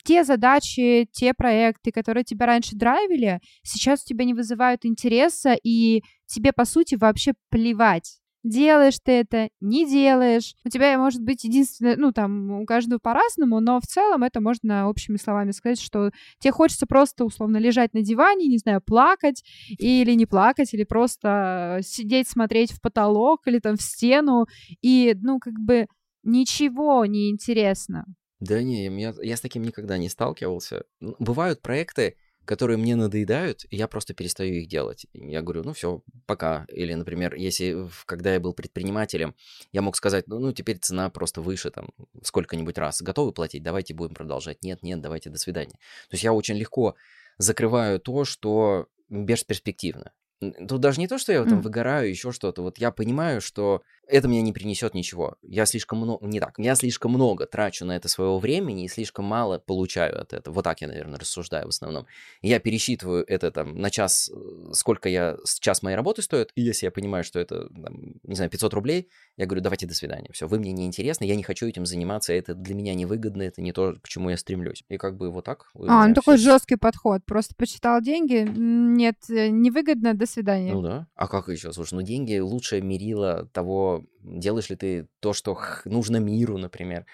те задачи, те проекты, которые тебя раньше драйвили, сейчас у тебя не вызывают интереса, и тебе, по сути, вообще плевать. Делаешь ты это, не делаешь. У тебя может быть единственное, ну, там, у каждого по-разному, но в целом это можно общими словами сказать, что тебе хочется просто условно лежать на диване, не знаю, плакать или не плакать, или просто сидеть, смотреть в потолок или там в стену, и, ну, как бы ничего не интересно.
Да не, я, я с таким никогда не сталкивался. Бывают проекты, которые мне надоедают, я просто перестаю их делать. Я говорю, ну все, пока. Или, например, если когда я был предпринимателем, я мог сказать, ну, ну теперь цена просто выше там сколько-нибудь раз. Готовы платить? Давайте будем продолжать. Нет, нет, давайте, до свидания. То есть я очень легко закрываю то, что бесперспективно. Тут даже не то, что я там
М.
выгораю, еще что-то. Вот я понимаю, что это мне не принесет ничего. Я слишком много, не так, я слишком много трачу на это своего времени и слишком мало получаю от этого. Вот так я, наверное, рассуждаю в основном. Я пересчитываю это там на час, э, сколько я час моей работы стоит, и если я понимаю, что это, там, не знаю, 500 рублей, я говорю, давайте до свидания. Все, вы мне не интересны, я не хочу этим заниматься, это для меня невыгодно, это не то, к чему я стремлюсь. И как бы вот так. у
А, ну такой жесткий подход. Просто посчитал деньги, нет, э, невыгодно, до свидания.
Ну да. А как еще? Слушай, ну деньги лучшее мерило того, делаешь ли ты то, что нужно миру, например.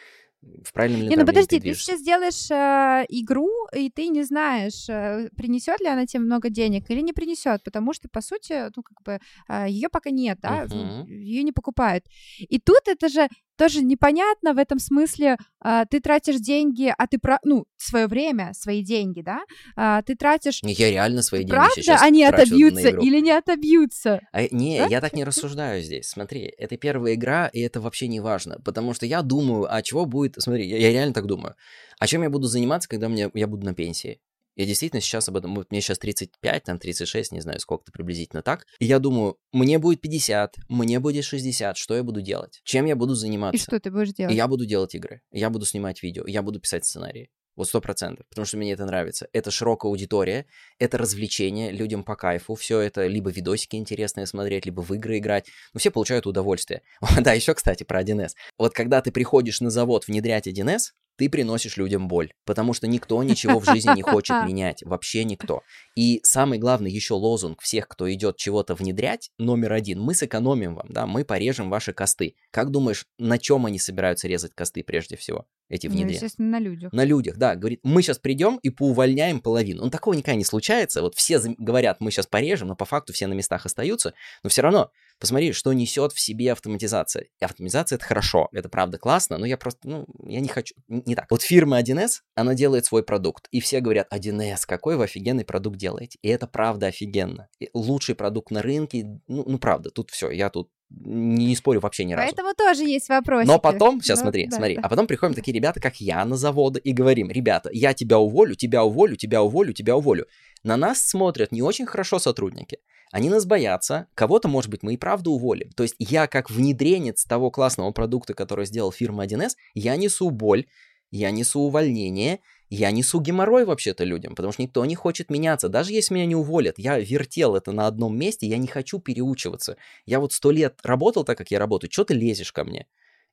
В правильном ли
Не, ну подожди, ты
движешься.
сейчас делаешь э, игру, и ты не знаешь, э, принесет ли она тебе много денег или не принесет, потому что, по сути, ну, как бы, ее пока нет, да,
Мгм.
ее не покупают. И тут это же тоже непонятно в этом смысле, а, ты тратишь деньги, а ты, про, ну, свое время, свои деньги, да, а, ты тратишь,
Я реально свои деньги
правда,
сейчас
они отобьются или не отобьются?
А, не,
Да?
я так не рассуждаю здесь. Смотри, это первая игра, и это вообще не важно. Потому что я думаю, а чего будет... Смотри, я, я реально так думаю. А чем я буду заниматься, когда мне, я буду на пенсии? Я действительно сейчас об этом... Вот мне сейчас 35, там 36, не знаю, сколько-то приблизительно так. И я думаю, мне будет 50, мне будет 60, что я буду делать? Чем я буду заниматься?
И что ты будешь
И
делать?
я буду делать игры, я буду снимать видео, я буду писать сценарии. Вот сто процентов, потому что мне это нравится. Это широкая аудитория, это развлечение, людям по кайфу. Все это либо видосики интересные смотреть, либо в игры играть. Ну, все получают удовольствие. *laughs* Да, еще, кстати, про 1С. Вот когда ты приходишь на завод внедрять 1С, ты приносишь людям боль, потому что никто ничего в жизни не хочет *laughs* менять, вообще никто. И самый главный еще лозунг всех, кто идет чего-то внедрять, номер один, мы сэкономим вам, да, мы порежем ваши косты. Как думаешь, на чем они собираются резать косты прежде всего, эти
Ну,
внедрения?
естественно, на людях.
На людях, да, говорит, мы сейчас придем и поувольняем половину. Ну, такого никогда не случается. Вот все говорят, мы сейчас порежем, но по факту все на местах остаются. Но все равно, посмотри, что несет в себе автоматизация. И автоматизация это хорошо, это правда классно, но я просто, ну, я не хочу, не так. Вот фирма 1С, она делает свой продукт, и все говорят, 1С, какой вы офигенный продукт делаете. И это правда офигенно. И лучший продукт на рынке, ну, ну правда, тут все, я тут не, не спорю вообще ни разу.
Поэтому тоже есть вопросы.
Но потом, сейчас
Ну,
смотри,
да,
смотри,
да.
а потом приходим такие ребята, как я, на заводы и говорим, ребята, я тебя уволю, тебя уволю, тебя уволю, тебя уволю. На нас смотрят не очень хорошо сотрудники. Они нас боятся, кого-то, может быть, мы и правда уволим. То есть я как внедренец того классного продукта, который сделал фирма 1С, я несу боль, я несу увольнение, я несу геморрой вообще-то людям, потому что никто не хочет меняться. Даже если меня не уволят, я вертел это на одном месте, я не хочу переучиваться. Я вот сто лет работал так, как я работаю, что ты лезешь ко мне?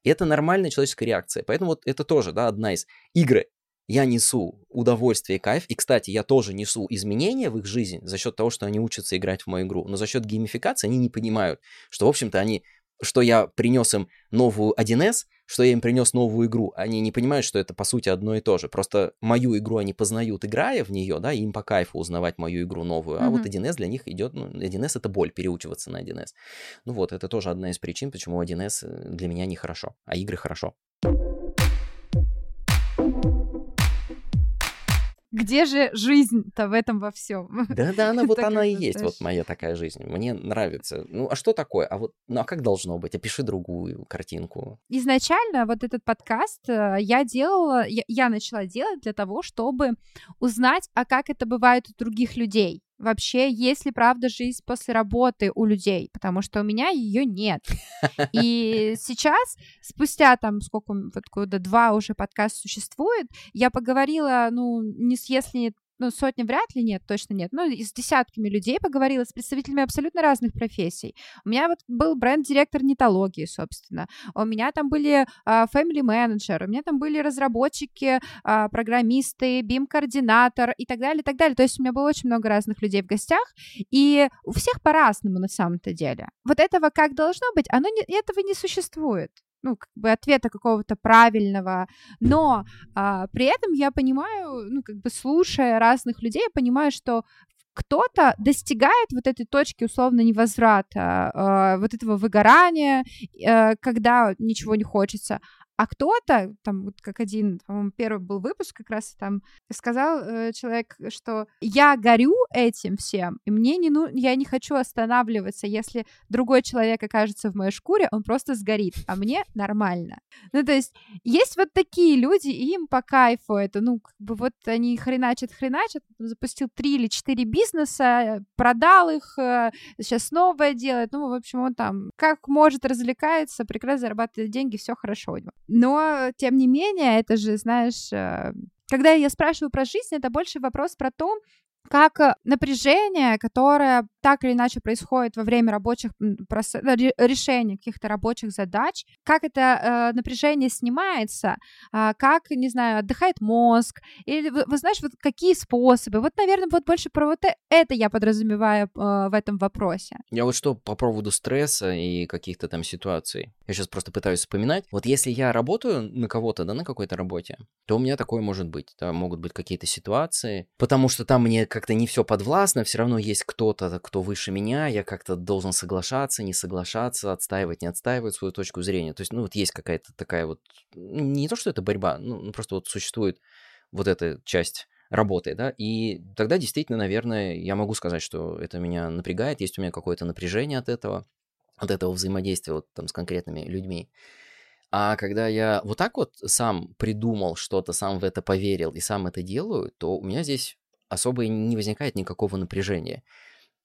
И это нормальная человеческая реакция. Поэтому вот это тоже, да, одна из игры. Я несу удовольствие и кайф. И, кстати, я тоже несу изменения в их жизнь за счет того, что они учатся играть в мою игру. Но за счет геймификации они не понимают, что, в общем-то, они что я принес им новую 1С, что я им принес новую игру. Они не понимают, что это по сути одно и то же. Просто мою игру они познают, играя в нее, да, и им по кайфу узнавать мою игру новую. А mm-hmm. вот 1С для них идет, ну, 1С это боль, переучиваться на 1С. Ну вот, это тоже одна из причин, почему 1С э, для меня нехорошо, а игры хорошо.
Где же жизнь-то в этом во всем?
Да-да, она вот она и есть, вот моя такая жизнь. Мне нравится. Ну, а что такое? А вот, ну, а как должно быть? Опиши другую картинку.
Изначально вот этот подкаст э, я делала, я начала делать для того, чтобы узнать, а как это бывает у других людей вообще есть ли правда жизнь после работы у людей, потому что у меня ее нет. *laughs* И сейчас, спустя там сколько, вот года два уже подкаст существует, я поговорила, ну, не с если ну, сотни вряд ли нет, точно нет, ну, с десятками людей поговорила, с представителями абсолютно разных профессий. У меня вот был бренд-директор нетологии, собственно. У меня там были uh, family manager, у меня там были разработчики, uh, программисты, BIM-координатор и так далее, и так далее. То есть у меня было очень много разных людей в гостях, и у всех по-разному на самом-то деле. Вот этого как должно быть, оно не, этого не существует ну, как бы ответа какого-то правильного, но а, при этом я понимаю, ну, как бы слушая разных людей, я понимаю, что кто-то достигает вот этой точки условно невозврата, э, вот этого выгорания, э, когда ничего не хочется, а кто-то, там, вот как один, по-моему, первый был выпуск, как раз там сказал э, человек, что я горю этим всем, и мне не ну, я не хочу останавливаться, если другой человек окажется в моей шкуре, он просто сгорит, а мне нормально. Ну, то есть есть вот такие люди, и им по кайфу это, ну, как бы вот они хреначат, хреначат, запустил три или четыре бизнеса, продал их, э, сейчас новое делает, ну, в общем, он там как может развлекается, прекрасно зарабатывает деньги, все хорошо у него. Но, тем не менее, это же, знаешь, э, когда я спрашиваю про жизнь, это больше вопрос про то, как э, напряжение, которое так или иначе происходит во время рабочих решения каких-то рабочих задач, как это э, напряжение снимается, э, как, не знаю, отдыхает мозг, или, вы, вы знаешь, вот какие способы. Вот, наверное, вот больше про вот э, это я подразумеваю э, в этом вопросе.
Я вот что по поводу стресса и каких-то там ситуаций. Я сейчас просто пытаюсь вспоминать. Вот если я работаю на кого-то, да, на какой-то работе, то у меня такое может быть. Там могут быть какие-то ситуации, потому что там мне как-то не все подвластно, все равно есть кто-то, кто выше меня, я как-то должен соглашаться, не соглашаться, отстаивать, не отстаивать свою точку зрения. То есть, ну, вот есть какая-то такая вот, не то, что это борьба, ну, ну, просто вот существует вот эта часть работы, да, и тогда действительно, наверное, я могу сказать, что это меня напрягает, есть у меня какое-то напряжение от этого, от этого взаимодействия вот там с конкретными людьми. А когда я вот так вот сам придумал что-то, сам в это поверил и сам это делаю, то у меня здесь особо не возникает никакого напряжения.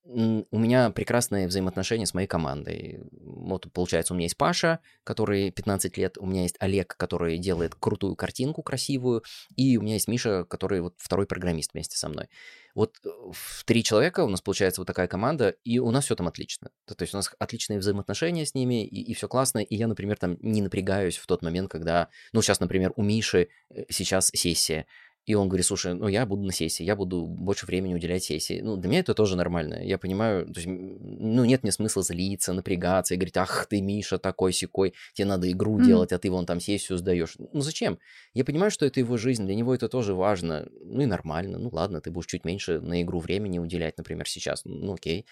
У меня прекрасные взаимоотношения с моей командой. Вот, получается, у меня есть Паша, который 15 лет, у меня есть Олег, который делает крутую картинку красивую, и у меня есть Миша, который вот второй программист вместе со мной. Вот э, в три человека у нас получается вот такая команда, и у нас все там отлично. То, есть у нас отличные взаимоотношения с ними, и, и все классно, и я, например, там не напрягаюсь в тот момент, когда, ну, сейчас, например, у Миши э, сейчас сессия, и он говорит, слушай, ну я буду на сессии, я буду больше времени уделять сессии. Ну, для меня это тоже нормально. Я понимаю, то есть, ну, нет мне смысла злиться, напрягаться и говорить, ах ты, Миша, такой секой, тебе надо игру mm-hmm. делать, а ты вон там сессию сдаешь. Ну, зачем? Я понимаю, что это его жизнь, для него это тоже важно. Ну и нормально. Ну ладно, ты будешь чуть меньше на игру времени уделять, например, сейчас. Ну окей.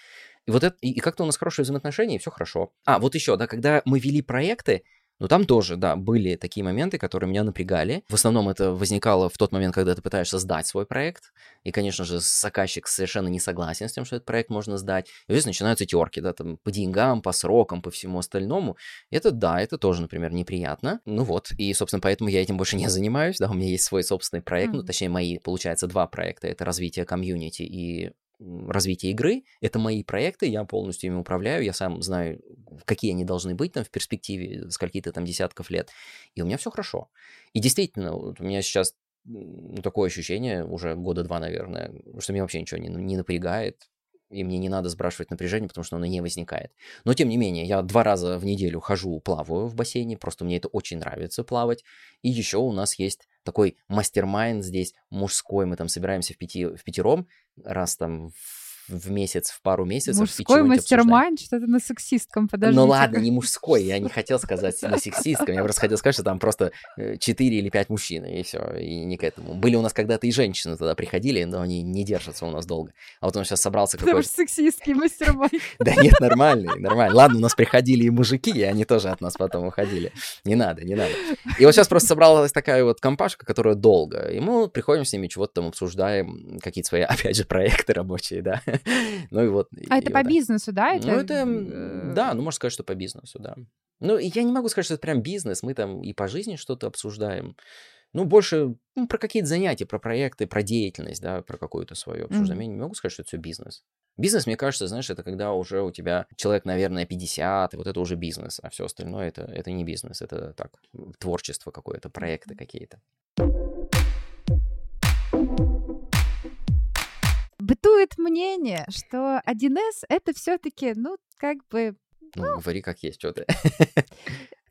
И вот это, и, и как-то у нас хорошие взаимоотношения, и все хорошо. А, вот еще, да, когда мы вели проекты, но там тоже, да, были такие моменты, которые меня напрягали. В основном это возникало в тот момент, когда ты пытаешься сдать свой проект. И, конечно же, заказчик совершенно не согласен с тем, что этот проект можно сдать. И здесь начинаются терки, да, там, по деньгам, по срокам, по всему остальному. Это, да, это тоже, например, неприятно. Ну вот, и, собственно, поэтому я этим больше не занимаюсь, да, у меня есть свой собственный проект, mm-hmm. ну, точнее, мои, получается, два проекта. Это развитие комьюнити и развития игры. Это мои проекты, я полностью ими управляю, я сам знаю, какие они должны быть там в перспективе скольки-то там десятков лет. И у меня все хорошо. И действительно, вот у меня сейчас такое ощущение, уже года два, наверное, что меня вообще ничего не, не напрягает, и мне не надо сбрасывать напряжение, потому что оно не возникает. Но, тем не менее, я два раза в неделю хожу, плаваю в бассейне, просто мне это очень нравится плавать. И еще у нас есть такой мастер здесь, мужской, мы там собираемся в, пяти, в пятером, раз там в в месяц, в пару месяцев.
Мужской мастер-майнд, что-то на сексистком, подождите.
Ну ладно, не мужской, я не *laughs* хотел сказать на сексистком, я просто хотел сказать, что там просто 4 э, или 5 мужчин, и все, и не к этому. Были у нас когда-то и женщины туда приходили, но они не держатся у нас долго. А вот он сейчас собрался какой-то...
Потому что сексистский мастер-майнд. *laughs*
Да нет, нормальный, нормальный. Ладно, у нас приходили и мужики, и они тоже от нас потом уходили. Не надо, не надо. И вот сейчас просто собралась такая вот компашка, которая долго, и мы приходим с ними, чего-то там обсуждаем, какие-то свои, *laughs* опять же, проекты рабочие, да. *laughs* Ну и вот.
А это по бизнесу, да?
Ну это, э, да, ну можно сказать, что по бизнесу, да. Ну я не могу сказать, что это прям бизнес, мы там и по жизни что-то обсуждаем. Ну, больше ну, про какие-то занятия, про проекты, про деятельность, да, про какую-то свою обсуждаем. Mm-hmm. Я не могу сказать, что это все бизнес. Бизнес, мне кажется, знаешь, это когда уже у тебя человек, наверное, 50, и вот это уже бизнес, а все остальное это, это не бизнес, это так, творчество какое-то, проекты какие-то.
Бытует мнение, что 1С это все-таки, ну, как бы
ну, ну, говори как есть, что ты.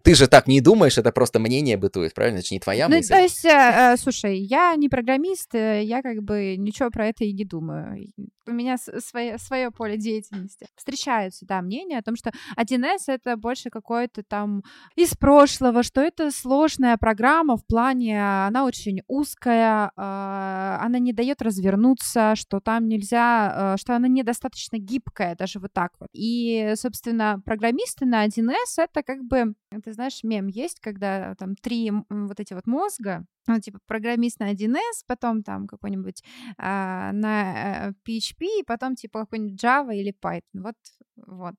Ты же так не думаешь, это просто мнение бытует, правильно? Это же не твоя ну, мысль.
То есть, э, э, слушай, я не программист, э, я как бы ничего про это и не думаю. У меня свое, свое поле деятельности. Встречаются, да, мнения о том, что 1С — это больше какое-то там из прошлого, что это сложная программа в плане, она очень узкая, э, она не дает развернуться, что там нельзя, э, что она недостаточно гибкая, даже вот так вот. И, собственно, программисты на 1С — это как бы, ты знаешь, мем есть, когда там три вот эти вот мозга, ну, типа, программист на 1С, потом там какой-нибудь а, на PHP, э, и потом, типа, какой-нибудь Java или Python. Вот, вот.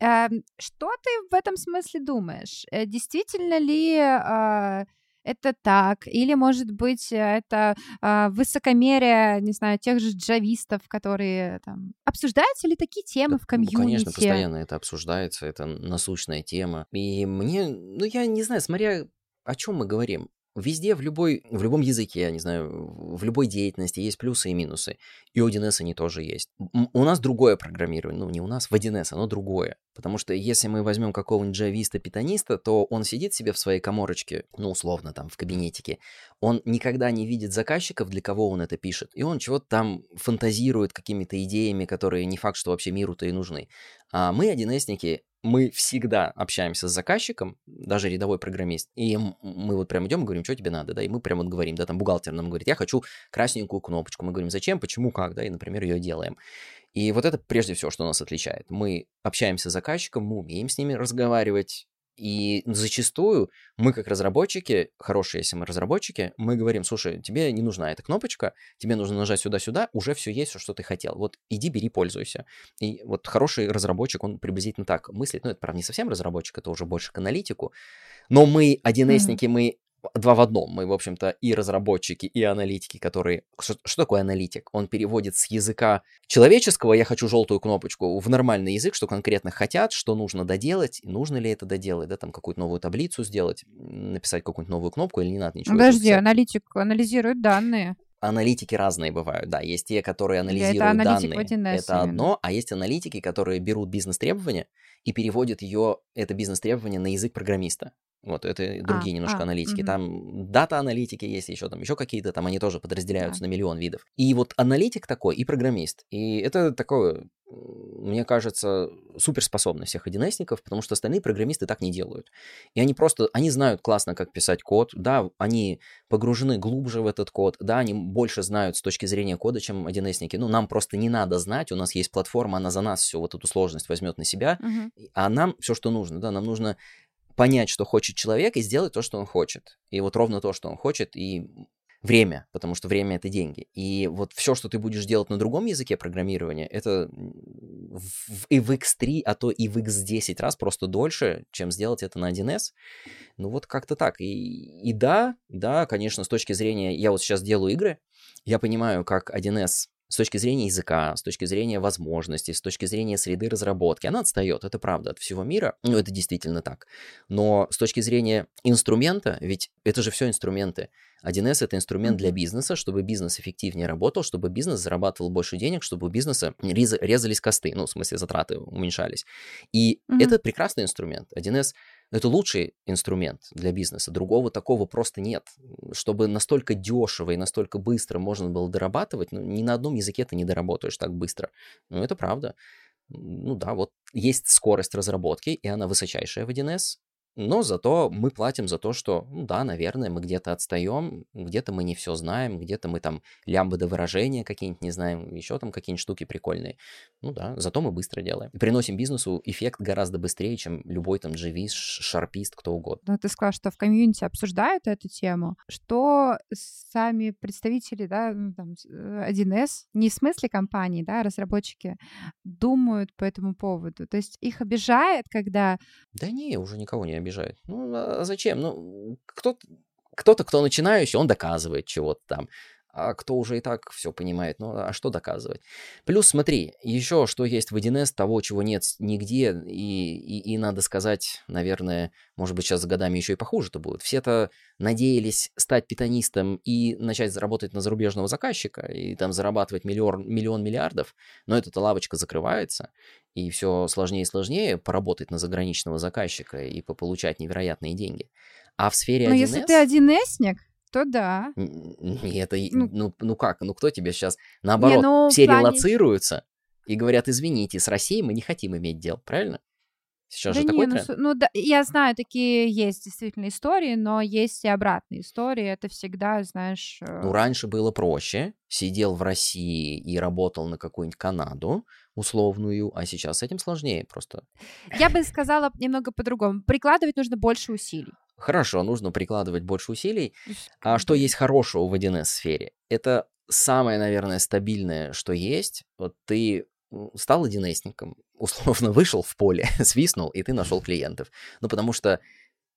А, что ты в этом смысле думаешь? Э, действительно ли а, это так? Или, может быть, это а, высокомерие, не знаю, тех же джавистов, которые там... Обсуждаются ли такие темы в комьюнити? Ну,
конечно, постоянно это обсуждается, это насущная тема. И мне, ну, я не знаю, смотря о чем мы говорим. Везде, в, любой, в любом языке, я не знаю, в любой деятельности есть плюсы и минусы. И у 1С они тоже есть. У нас другое программирование. Ну, не у нас, в 1С оно другое. Потому что если мы возьмем какого-нибудь джависта, питаниста, то он сидит себе в своей коморочке, ну, условно, там, в кабинетике. Он никогда не видит заказчиков, для кого он это пишет. И он чего-то там фантазирует какими-то идеями, которые не факт, что вообще миру-то и нужны. А мы, 1С-ники, мы всегда общаемся с заказчиком, даже рядовой программист, и мы вот прям идем и говорим, что тебе надо, да, и мы прям вот говорим, да, там бухгалтер нам говорит, я хочу красненькую кнопочку, мы говорим, зачем, почему, как, да, и, например, ее делаем. И вот это прежде всего, что нас отличает. Мы общаемся с заказчиком, мы умеем с ними разговаривать, и зачастую мы, как разработчики, хорошие, если мы разработчики, мы говорим, слушай, тебе не нужна эта кнопочка, тебе нужно нажать сюда-сюда, уже все есть, все, что ты хотел. Вот иди, бери, пользуйся. И вот хороший разработчик, он приблизительно так мыслит. Ну, это, правда, не совсем разработчик, это уже больше к аналитику. Но мы, 1С-ники, mm-hmm. мы два в одном. Мы, в общем-то, и разработчики, и аналитики, которые... Что, что такое аналитик? Он переводит с языка человеческого «я хочу желтую кнопочку» в нормальный язык, что конкретно хотят, что нужно доделать, нужно ли это доделать, да, там какую-то новую таблицу сделать, написать какую-нибудь новую кнопку или не надо ничего.
Подожди, аналитик анализирует данные.
Аналитики разные бывают, да. Есть те, которые анализируют это данные. Это одно, а есть аналитики, которые берут бизнес-требования и переводят ее, это бизнес-требование, на язык программиста. Вот, это а, другие а, немножко а, аналитики. Угу. Там дата-аналитики есть еще, там еще какие-то, там они тоже подразделяются да. на миллион видов. И вот аналитик такой и программист. И это такое, мне кажется, суперспособность всех 1 потому что остальные программисты так не делают. И они просто, они знают классно, как писать код, да, они погружены глубже в этот код, да, они больше знают с точки зрения кода, чем 1 Ну, нам просто не надо знать, у нас есть платформа, она за нас всю вот эту сложность возьмет на себя, угу. а нам все, что нужно, да, нам нужно понять, что хочет человек, и сделать то, что он хочет. И вот ровно то, что он хочет, и время, потому что время это деньги. И вот все, что ты будешь делать на другом языке программирования, это в, и в X3, а то и в X10 раз просто дольше, чем сделать это на 1С. Ну вот как-то так. И, и да, да, конечно, с точки зрения, я вот сейчас делаю игры, я понимаю, как 1С с точки зрения языка, с точки зрения возможностей, с точки зрения среды разработки, она отстает, это правда, от всего мира, ну, это действительно так. Но с точки зрения инструмента, ведь это же все инструменты. 1С — это инструмент для бизнеса, чтобы бизнес эффективнее работал, чтобы бизнес зарабатывал больше денег, чтобы у бизнеса резались косты, ну, в смысле, затраты уменьшались. И mm-hmm. это прекрасный инструмент. 1С Это лучший инструмент для бизнеса. Другого такого просто нет. Чтобы настолько дешево и настолько быстро можно было дорабатывать, ну, ни на одном языке ты не доработаешь так быстро. Ну, это правда. Ну да, вот есть скорость разработки, и она высочайшая в 1С, но зато мы платим за то, что, ну да, наверное, мы где-то отстаем, где-то мы не все знаем, где-то мы там лямбы до выражения какие-нибудь не знаем, еще там какие-нибудь штуки прикольные. Ну да, зато мы быстро делаем. И приносим бизнесу эффект гораздо быстрее, чем любой там живист, шарпист, кто угодно.
Ну, ты сказал, что в комьюнити обсуждают эту тему. Что сами представители, да, ну, там, 1С, э, не в смысле компании, да, разработчики, думают по этому поводу? То есть их обижает, когда...
Да не, уже никого не обижает. Ну, а зачем? Ну, кто-то, кто-то, кто начинающий, он доказывает чего-то там а кто уже и так все понимает, ну а что доказывать? Плюс смотри, еще что есть в 1С, того, чего нет нигде, и, и, и надо сказать, наверное, может быть сейчас с годами еще и похуже-то будет. Все-то надеялись стать питанистом и начать заработать на зарубежного заказчика, и там зарабатывать миллион, миллион миллиардов, но эта лавочка закрывается, и все сложнее и сложнее поработать на заграничного заказчика и получать невероятные деньги. А в сфере
Но
1С...
если ты 1Сник, то да.
Это, ну, ну, ну как, ну кто тебе сейчас, наоборот, не, ну, все плане... релацируются и говорят, извините, с Россией мы не хотим иметь дел, правильно? Сейчас
да
же
не,
такой
ну,
тренд.
ну да, я знаю, такие есть действительно истории, но есть и обратные истории. Это всегда, знаешь...
Ну, э, раньше было проще. Сидел в России и работал на какую-нибудь Канаду условную, а сейчас с этим сложнее просто.
Я бы сказала немного по-другому. Прикладывать нужно больше усилий.
Хорошо, нужно прикладывать больше усилий. А что есть хорошего в 1С-сфере? Это самое, наверное, стабильное, что есть. Вот ты стал 1Сником, *laughs* условно вышел в поле, *laughs* свистнул, и ты нашел клиентов. Ну, потому что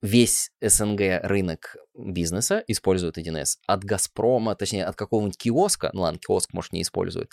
весь СНГ рынок бизнеса использует 1С. От Газпрома, точнее, от какого-нибудь киоска, ну ладно, киоск, может, не использует,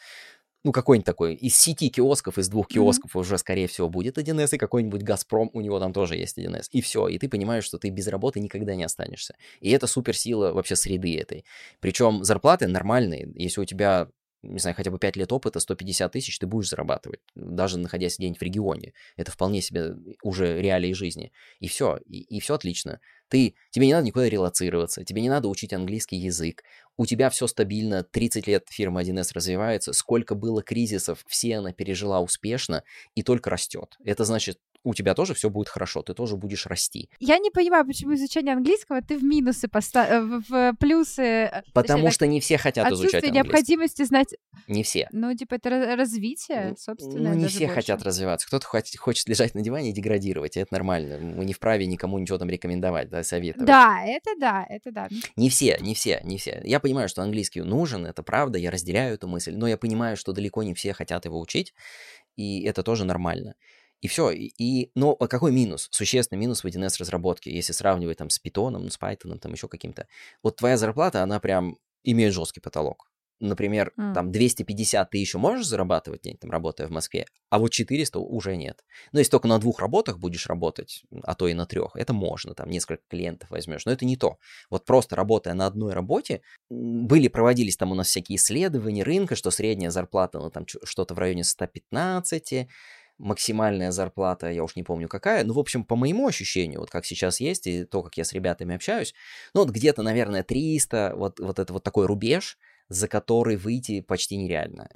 ну, какой-нибудь такой, из сети киосков, из двух киосков mm-hmm. уже, скорее всего, будет 1С, и какой-нибудь Газпром, у него там тоже есть 1С. И все, и ты понимаешь, что ты без работы никогда не останешься. И это суперсила вообще среды этой. Причем зарплаты нормальные. Если у тебя не знаю, хотя бы 5 лет опыта, 150 тысяч ты будешь зарабатывать, даже находясь где-нибудь в регионе. Это вполне себе уже реалии жизни. И все, и, и все отлично. Ты, тебе не надо никуда релацироваться, тебе не надо учить английский язык, у тебя все стабильно, 30 лет фирма 1С развивается, сколько было кризисов, все она пережила успешно и только растет. Это значит, у тебя тоже все будет хорошо, ты тоже будешь расти.
Я не понимаю, почему изучение английского ты в минусы поставил, э, в плюсы. Э,
Потому точнее, что не все хотят изучать английский.
необходимости знать.
Не все.
Ну, типа, это развитие, собственно.
Ну, не все больше. хотят развиваться. Кто-то хочет лежать на диване и деградировать, и это нормально. Мы не вправе никому ничего там рекомендовать, да, советовать.
Да, это да, это да.
Не все, не все, не все. Я понимаю, что английский нужен, это правда, я разделяю эту мысль, но я понимаю, что далеко не все хотят его учить, и это тоже нормально. И все. И, и, но какой минус? Существенный минус в 1С разработке, если сравнивать там с Python, с Python, там еще каким-то. Вот твоя зарплата, она прям имеет жесткий потолок. Например, mm. там 250 ты еще можешь зарабатывать день, там, работая в Москве, а вот 400 уже нет. Но если только на двух работах будешь работать, а то и на трех, это можно, там несколько клиентов возьмешь, но это не то. Вот просто работая на одной работе, были, проводились там у нас всякие исследования рынка, что средняя зарплата, ну, там что-то в районе 115, максимальная зарплата, я уж не помню какая, ну, в общем, по моему ощущению, вот как сейчас есть, и то, как я с ребятами общаюсь, ну, вот где-то, наверное, 300, вот, вот это вот такой рубеж, за который выйти почти нереально.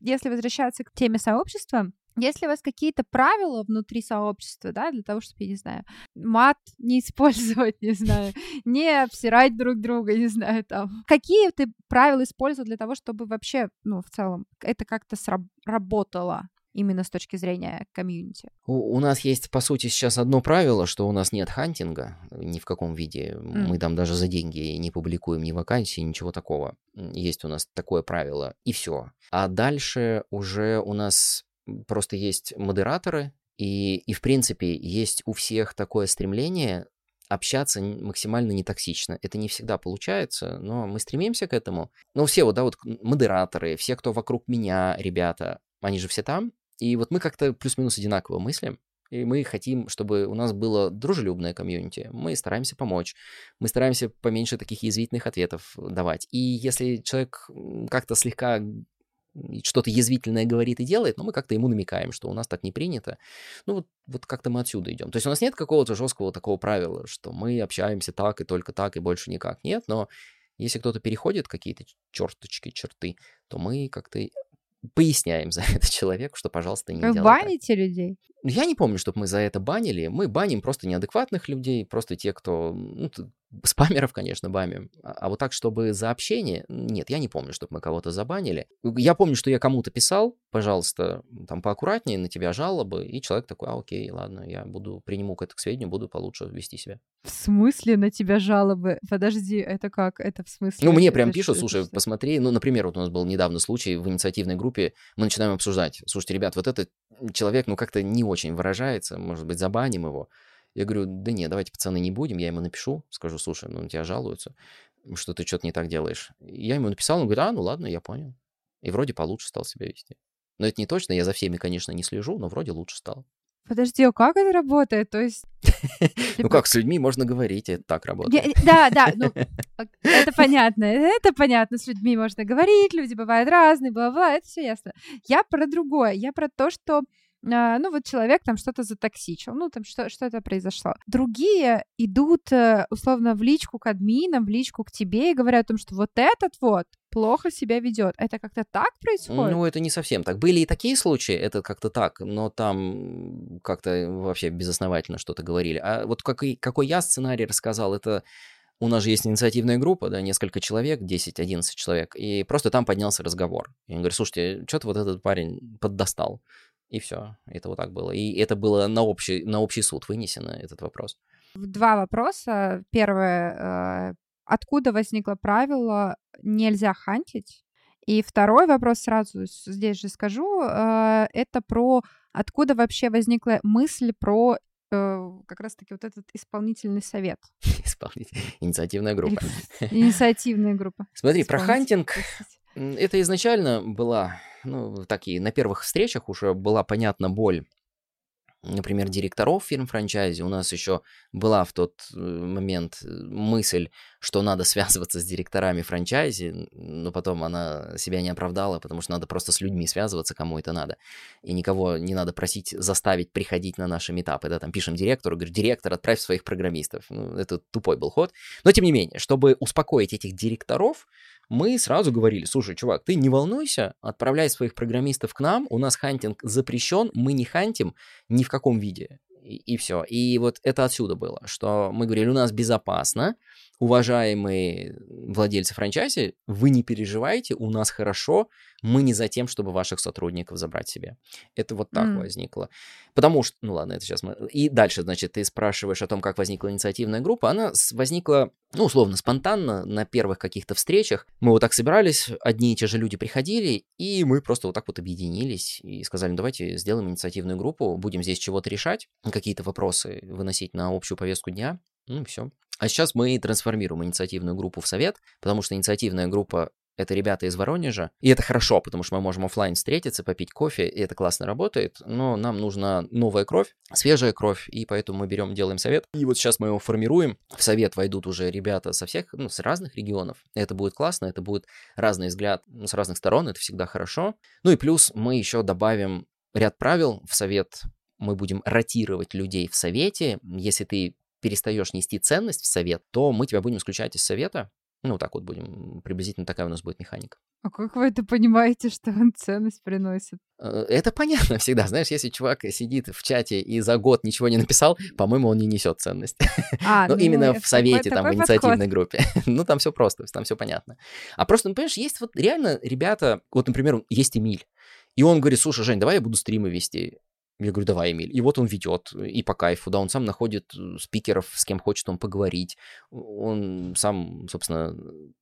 Если возвращаться к теме сообщества, если у вас какие-то правила внутри сообщества, да, для того, чтобы, я не знаю, мат не использовать, *laughs* не знаю, не обсирать друг друга, не знаю, там. Какие ты правила использовал для того, чтобы вообще, ну, в целом, это как-то сработало? именно с точки зрения комьюнити?
У, у нас есть, по сути, сейчас одно правило, что у нас нет хантинга ни в каком виде. Mm. Мы там даже за деньги не публикуем ни вакансии, ничего такого. Есть у нас такое правило, и все. А дальше уже у нас просто есть модераторы, и, и в принципе есть у всех такое стремление общаться максимально нетоксично. Это не всегда получается, но мы стремимся к этому. Но все вот, да, вот модераторы, все, кто вокруг меня, ребята, они же все там. И вот мы как-то плюс-минус одинаково мыслим. И мы хотим, чтобы у нас было дружелюбное комьюнити. Мы стараемся помочь. Мы стараемся поменьше таких язвительных ответов давать. И если человек как-то слегка что-то язвительное говорит и делает, но мы как-то ему намекаем, что у нас так не принято. Ну, вот, вот как-то мы отсюда идем. То есть у нас нет какого-то жесткого такого правила, что мы общаемся так и только так, и больше никак. Нет, но если кто-то переходит какие-то черточки, черты, то мы как-то поясняем *laughs* за это человеку, что, пожалуйста, не
Вы
делай
баните людей?
Я не помню, чтобы мы за это банили. Мы баним просто неадекватных людей, просто те, кто... Ну, *laughs* спамеров, конечно, баним. А, а вот так, чтобы за общение... Нет, я не помню, чтобы мы кого-то забанили. Я помню, что я кому-то писал, пожалуйста, там поаккуратнее, на тебя жалобы, и человек такой, а окей, ладно, я буду, приму к это к сведению, буду получше вести себя.
В смысле на тебя жалобы? Подожди, это как? Это в смысле?
Ну, мне прям пишут, слушай, посмотри, ну, например, вот у нас был недавно случай в инициативной группе, мы начинаем обсуждать, слушайте, ребят, вот этот человек, ну, как-то не очень выражается, может быть, забаним его. Я говорю, да нет, давайте, пацаны, не будем, я ему напишу, скажу, слушай, ну, на тебя жалуются, что ты что-то не так делаешь. Я ему написал, он говорит, а, ну ладно, я понял. И вроде получше стал себя вести. Но это не точно, я за всеми, конечно, не слежу, но вроде лучше стал.
Подожди, а как это работает? То есть... *laughs*
Ну как, с людьми можно говорить, это так работает.
Да, да, ну, *laughs* это понятно, это понятно, с людьми можно говорить, люди бывают разные, бла-бла, это все ясно. Я про другое, я про то, что а, ну вот человек там что-то затоксичил, ну там что, что это произошло. Другие идут э, условно в личку к админам, в личку к тебе и говорят о том, что вот этот вот плохо себя ведет. Это как-то так происходит?
Ну, это не совсем так. Были и такие случаи, это как-то так, но там как-то вообще безосновательно что-то говорили. А вот какой, какой я сценарий рассказал, это у нас же есть инициативная группа, да, несколько человек, 10-11 человек, и просто там поднялся разговор. Я говорю, слушайте, что-то вот этот парень поддостал. И все. Это вот так было. И это было на общий, на общий суд вынесено, этот вопрос.
Два вопроса. Первое. Э, откуда возникло правило «нельзя хантить»? И второй вопрос сразу здесь же скажу. Э, это про откуда вообще возникла мысль про э, как раз-таки вот этот исполнительный совет. *laughs*
Исполнительная инициативная группа.
Инициативная группа.
Смотри, про хантинг. Это изначально была ну, так и на первых встречах уже была понятна боль например, директоров фирм франчайзи. У нас еще была в тот э, момент э, мысль, что надо *laughs* связываться с директорами франчайзи, но потом она себя не оправдала, потому что надо просто с людьми связываться, кому это надо. И никого не надо просить заставить приходить на наши митапы. Да, там пишем директору, говорю, директор, отправь своих программистов. Ну, это тупой был ход. Но тем не менее, чтобы успокоить этих директоров, мы сразу говорили, слушай, чувак, ты не волнуйся, отправляй своих программистов к нам, у нас хантинг запрещен, мы не хантим ни в каком виде. И, и все. И вот это отсюда было, что мы говорили, у нас безопасно, уважаемые владельцы франчайзи, вы не переживайте, у нас хорошо, мы не за тем, чтобы ваших сотрудников забрать себе. Это вот так mm. возникло. Потому что, ну ладно, это сейчас мы... И дальше, значит, ты спрашиваешь о том, как возникла инициативная группа. Она возникла, ну, условно, спонтанно на первых каких-то встречах. Мы вот так собирались, одни и те же люди приходили, и мы просто вот так вот объединились и сказали, ну, давайте сделаем инициативную группу, будем здесь чего-то решать, какие-то вопросы выносить на общую повестку дня. Ну, все. А сейчас мы трансформируем инициативную группу в совет, потому что инициативная группа это ребята из Воронежа. И это хорошо, потому что мы можем офлайн встретиться, попить кофе, и это классно работает. Но нам нужна новая кровь, свежая кровь, и поэтому мы берем, делаем совет. И вот сейчас мы его формируем. В совет войдут уже ребята со всех, ну, с разных регионов. Это будет классно, это будет разный взгляд ну, с разных сторон, это всегда хорошо. Ну и плюс мы еще добавим ряд правил в совет. Мы будем ротировать людей в совете. Если ты перестаешь нести ценность в совет, то мы тебя будем исключать из совета, ну, так вот будем, приблизительно такая у нас будет механика.
А как вы это понимаете, что он ценность приносит?
Э, это понятно всегда. Знаешь, если чувак сидит в чате и за год ничего не написал, по-моему, он не несет ценность. А, ну, ну, именно в совете, там, в инициативной группе. *laughs* ну, там все просто, там все понятно. А просто, ну, понимаешь, есть вот реально ребята, вот, например, есть Эмиль, и он говорит, слушай, Жень, давай я буду стримы вести. Я говорю, давай, Эмиль. И вот он ведет, и по кайфу, да, он сам находит э, спикеров, с кем хочет он поговорить. Он сам, собственно,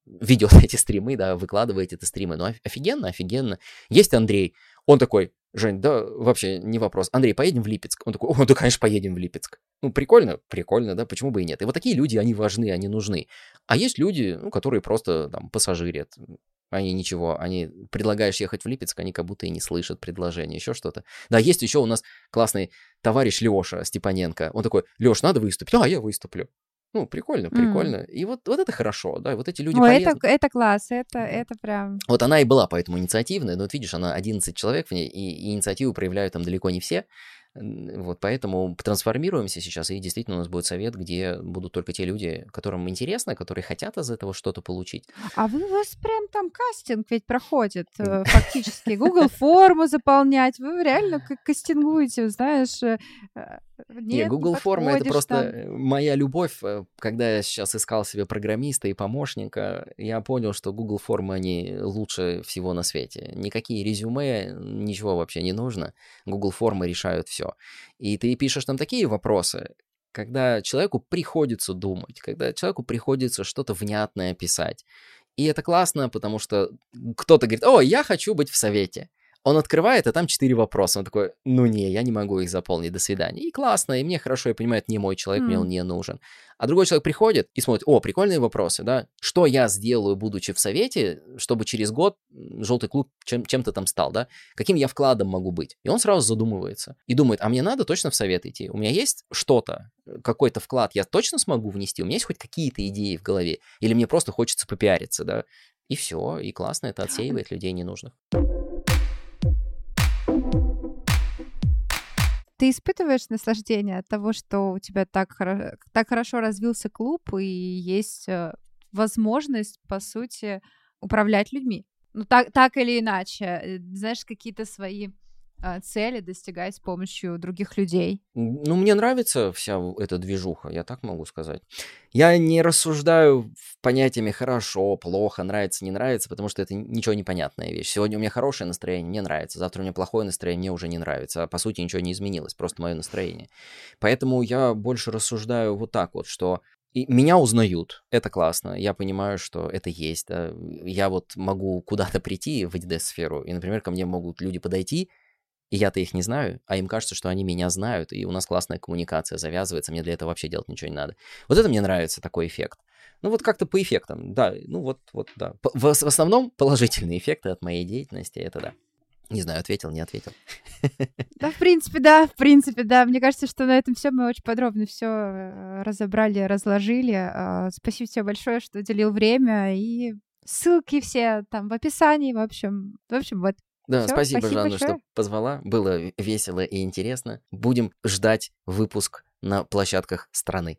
ведет *laughs* эти стримы, да, выкладывает эти стримы. Ну, офигенно, офигенно. Есть Андрей, он такой, Жень, да, вообще не вопрос. Андрей, поедем в Липецк? Он такой, о, да, конечно, поедем в Липецк. Ну, прикольно, прикольно, да, почему бы и нет. И вот такие люди, они важны, они нужны. А есть люди, ну, которые просто там пассажирят. Они ничего, они предлагаешь ехать в Липецк, они как будто и не слышат предложения, еще что-то. Да, есть еще у нас классный товарищ Леша Степаненко. Он такой, Леш, надо выступить? А, я выступлю. Ну, прикольно, прикольно. Mm. И вот, вот это хорошо, да, вот эти люди
О, полезны. это, это класс, это, это прям...
Вот она и была поэтому инициативная, но вот видишь, она 11 человек в ней, и, и инициативу проявляют там далеко не все, вот поэтому трансформируемся сейчас, и действительно у нас будет совет, где будут только те люди, которым интересно, которые хотят из этого что-то получить.
А вы, у вас прям там кастинг ведь проходит *laughs* э, фактически. Google форму заполнять. Вы реально кастингуете, знаешь, э,
э, нет, не, Google не формы это просто там. моя любовь. Когда я сейчас искал себе программиста и помощника, я понял, что Google формы они лучше всего на свете. Никакие резюме, ничего вообще не нужно. Google формы решают все. И ты пишешь там такие вопросы, когда человеку приходится думать, когда человеку приходится что-то внятное писать. И это классно, потому что кто-то говорит, о, я хочу быть в совете. Он открывает, а там четыре вопроса. Он такой, ну не, я не могу их заполнить, до свидания. И классно, и мне хорошо, я понимаю, это не мой человек, mm. мне он не нужен. А другой человек приходит и смотрит, о, прикольные вопросы, да, что я сделаю, будучи в совете, чтобы через год желтый клуб чем- чем-то там стал, да, каким я вкладом могу быть. И он сразу задумывается и думает, а мне надо точно в совет идти, у меня есть что-то, какой-то вклад я точно смогу внести, у меня есть хоть какие-то идеи в голове, или мне просто хочется попиариться, да, и все, и классно, это отсеивает людей ненужных.
Ты испытываешь наслаждение от того, что у тебя так, хоро- так хорошо развился клуб и есть э, возможность, по сути, управлять людьми? Ну, так, так или иначе, э, знаешь, какие-то свои цели достигать с помощью других людей.
Ну, мне нравится вся эта движуха, я так могу сказать. Я не рассуждаю понятиями хорошо, плохо, нравится, не нравится, потому что это ничего непонятная вещь. Сегодня у меня хорошее настроение, мне нравится, завтра у меня плохое настроение, мне уже не нравится. А по сути ничего не изменилось, просто мое настроение. Поэтому я больше рассуждаю вот так вот, что и меня узнают, это классно, я понимаю, что это есть, да? я вот могу куда-то прийти в EDD-сферу, и, например, ко мне могут люди подойти, и я-то их не знаю, а им кажется, что они меня знают, и у нас классная коммуникация завязывается, мне для этого вообще делать ничего не надо. Вот это мне нравится, такой эффект. Ну вот как-то по эффектам, да, ну вот, вот, да. В, в основном положительные эффекты от моей деятельности, это да. Не знаю, ответил, не ответил. *laughs*
Да, в принципе, да, в принципе, да. Мне кажется, что на этом все мы очень подробно все э, разобрали, разложили. А, спасибо тебе большое, что уделил время и ссылки все там в описании, в общем, в общем, вот.
Да, Всё, спасибо, спасибо Жанна, большое. что позвала. Было весело и интересно. Будем ждать выпуск на площадках страны.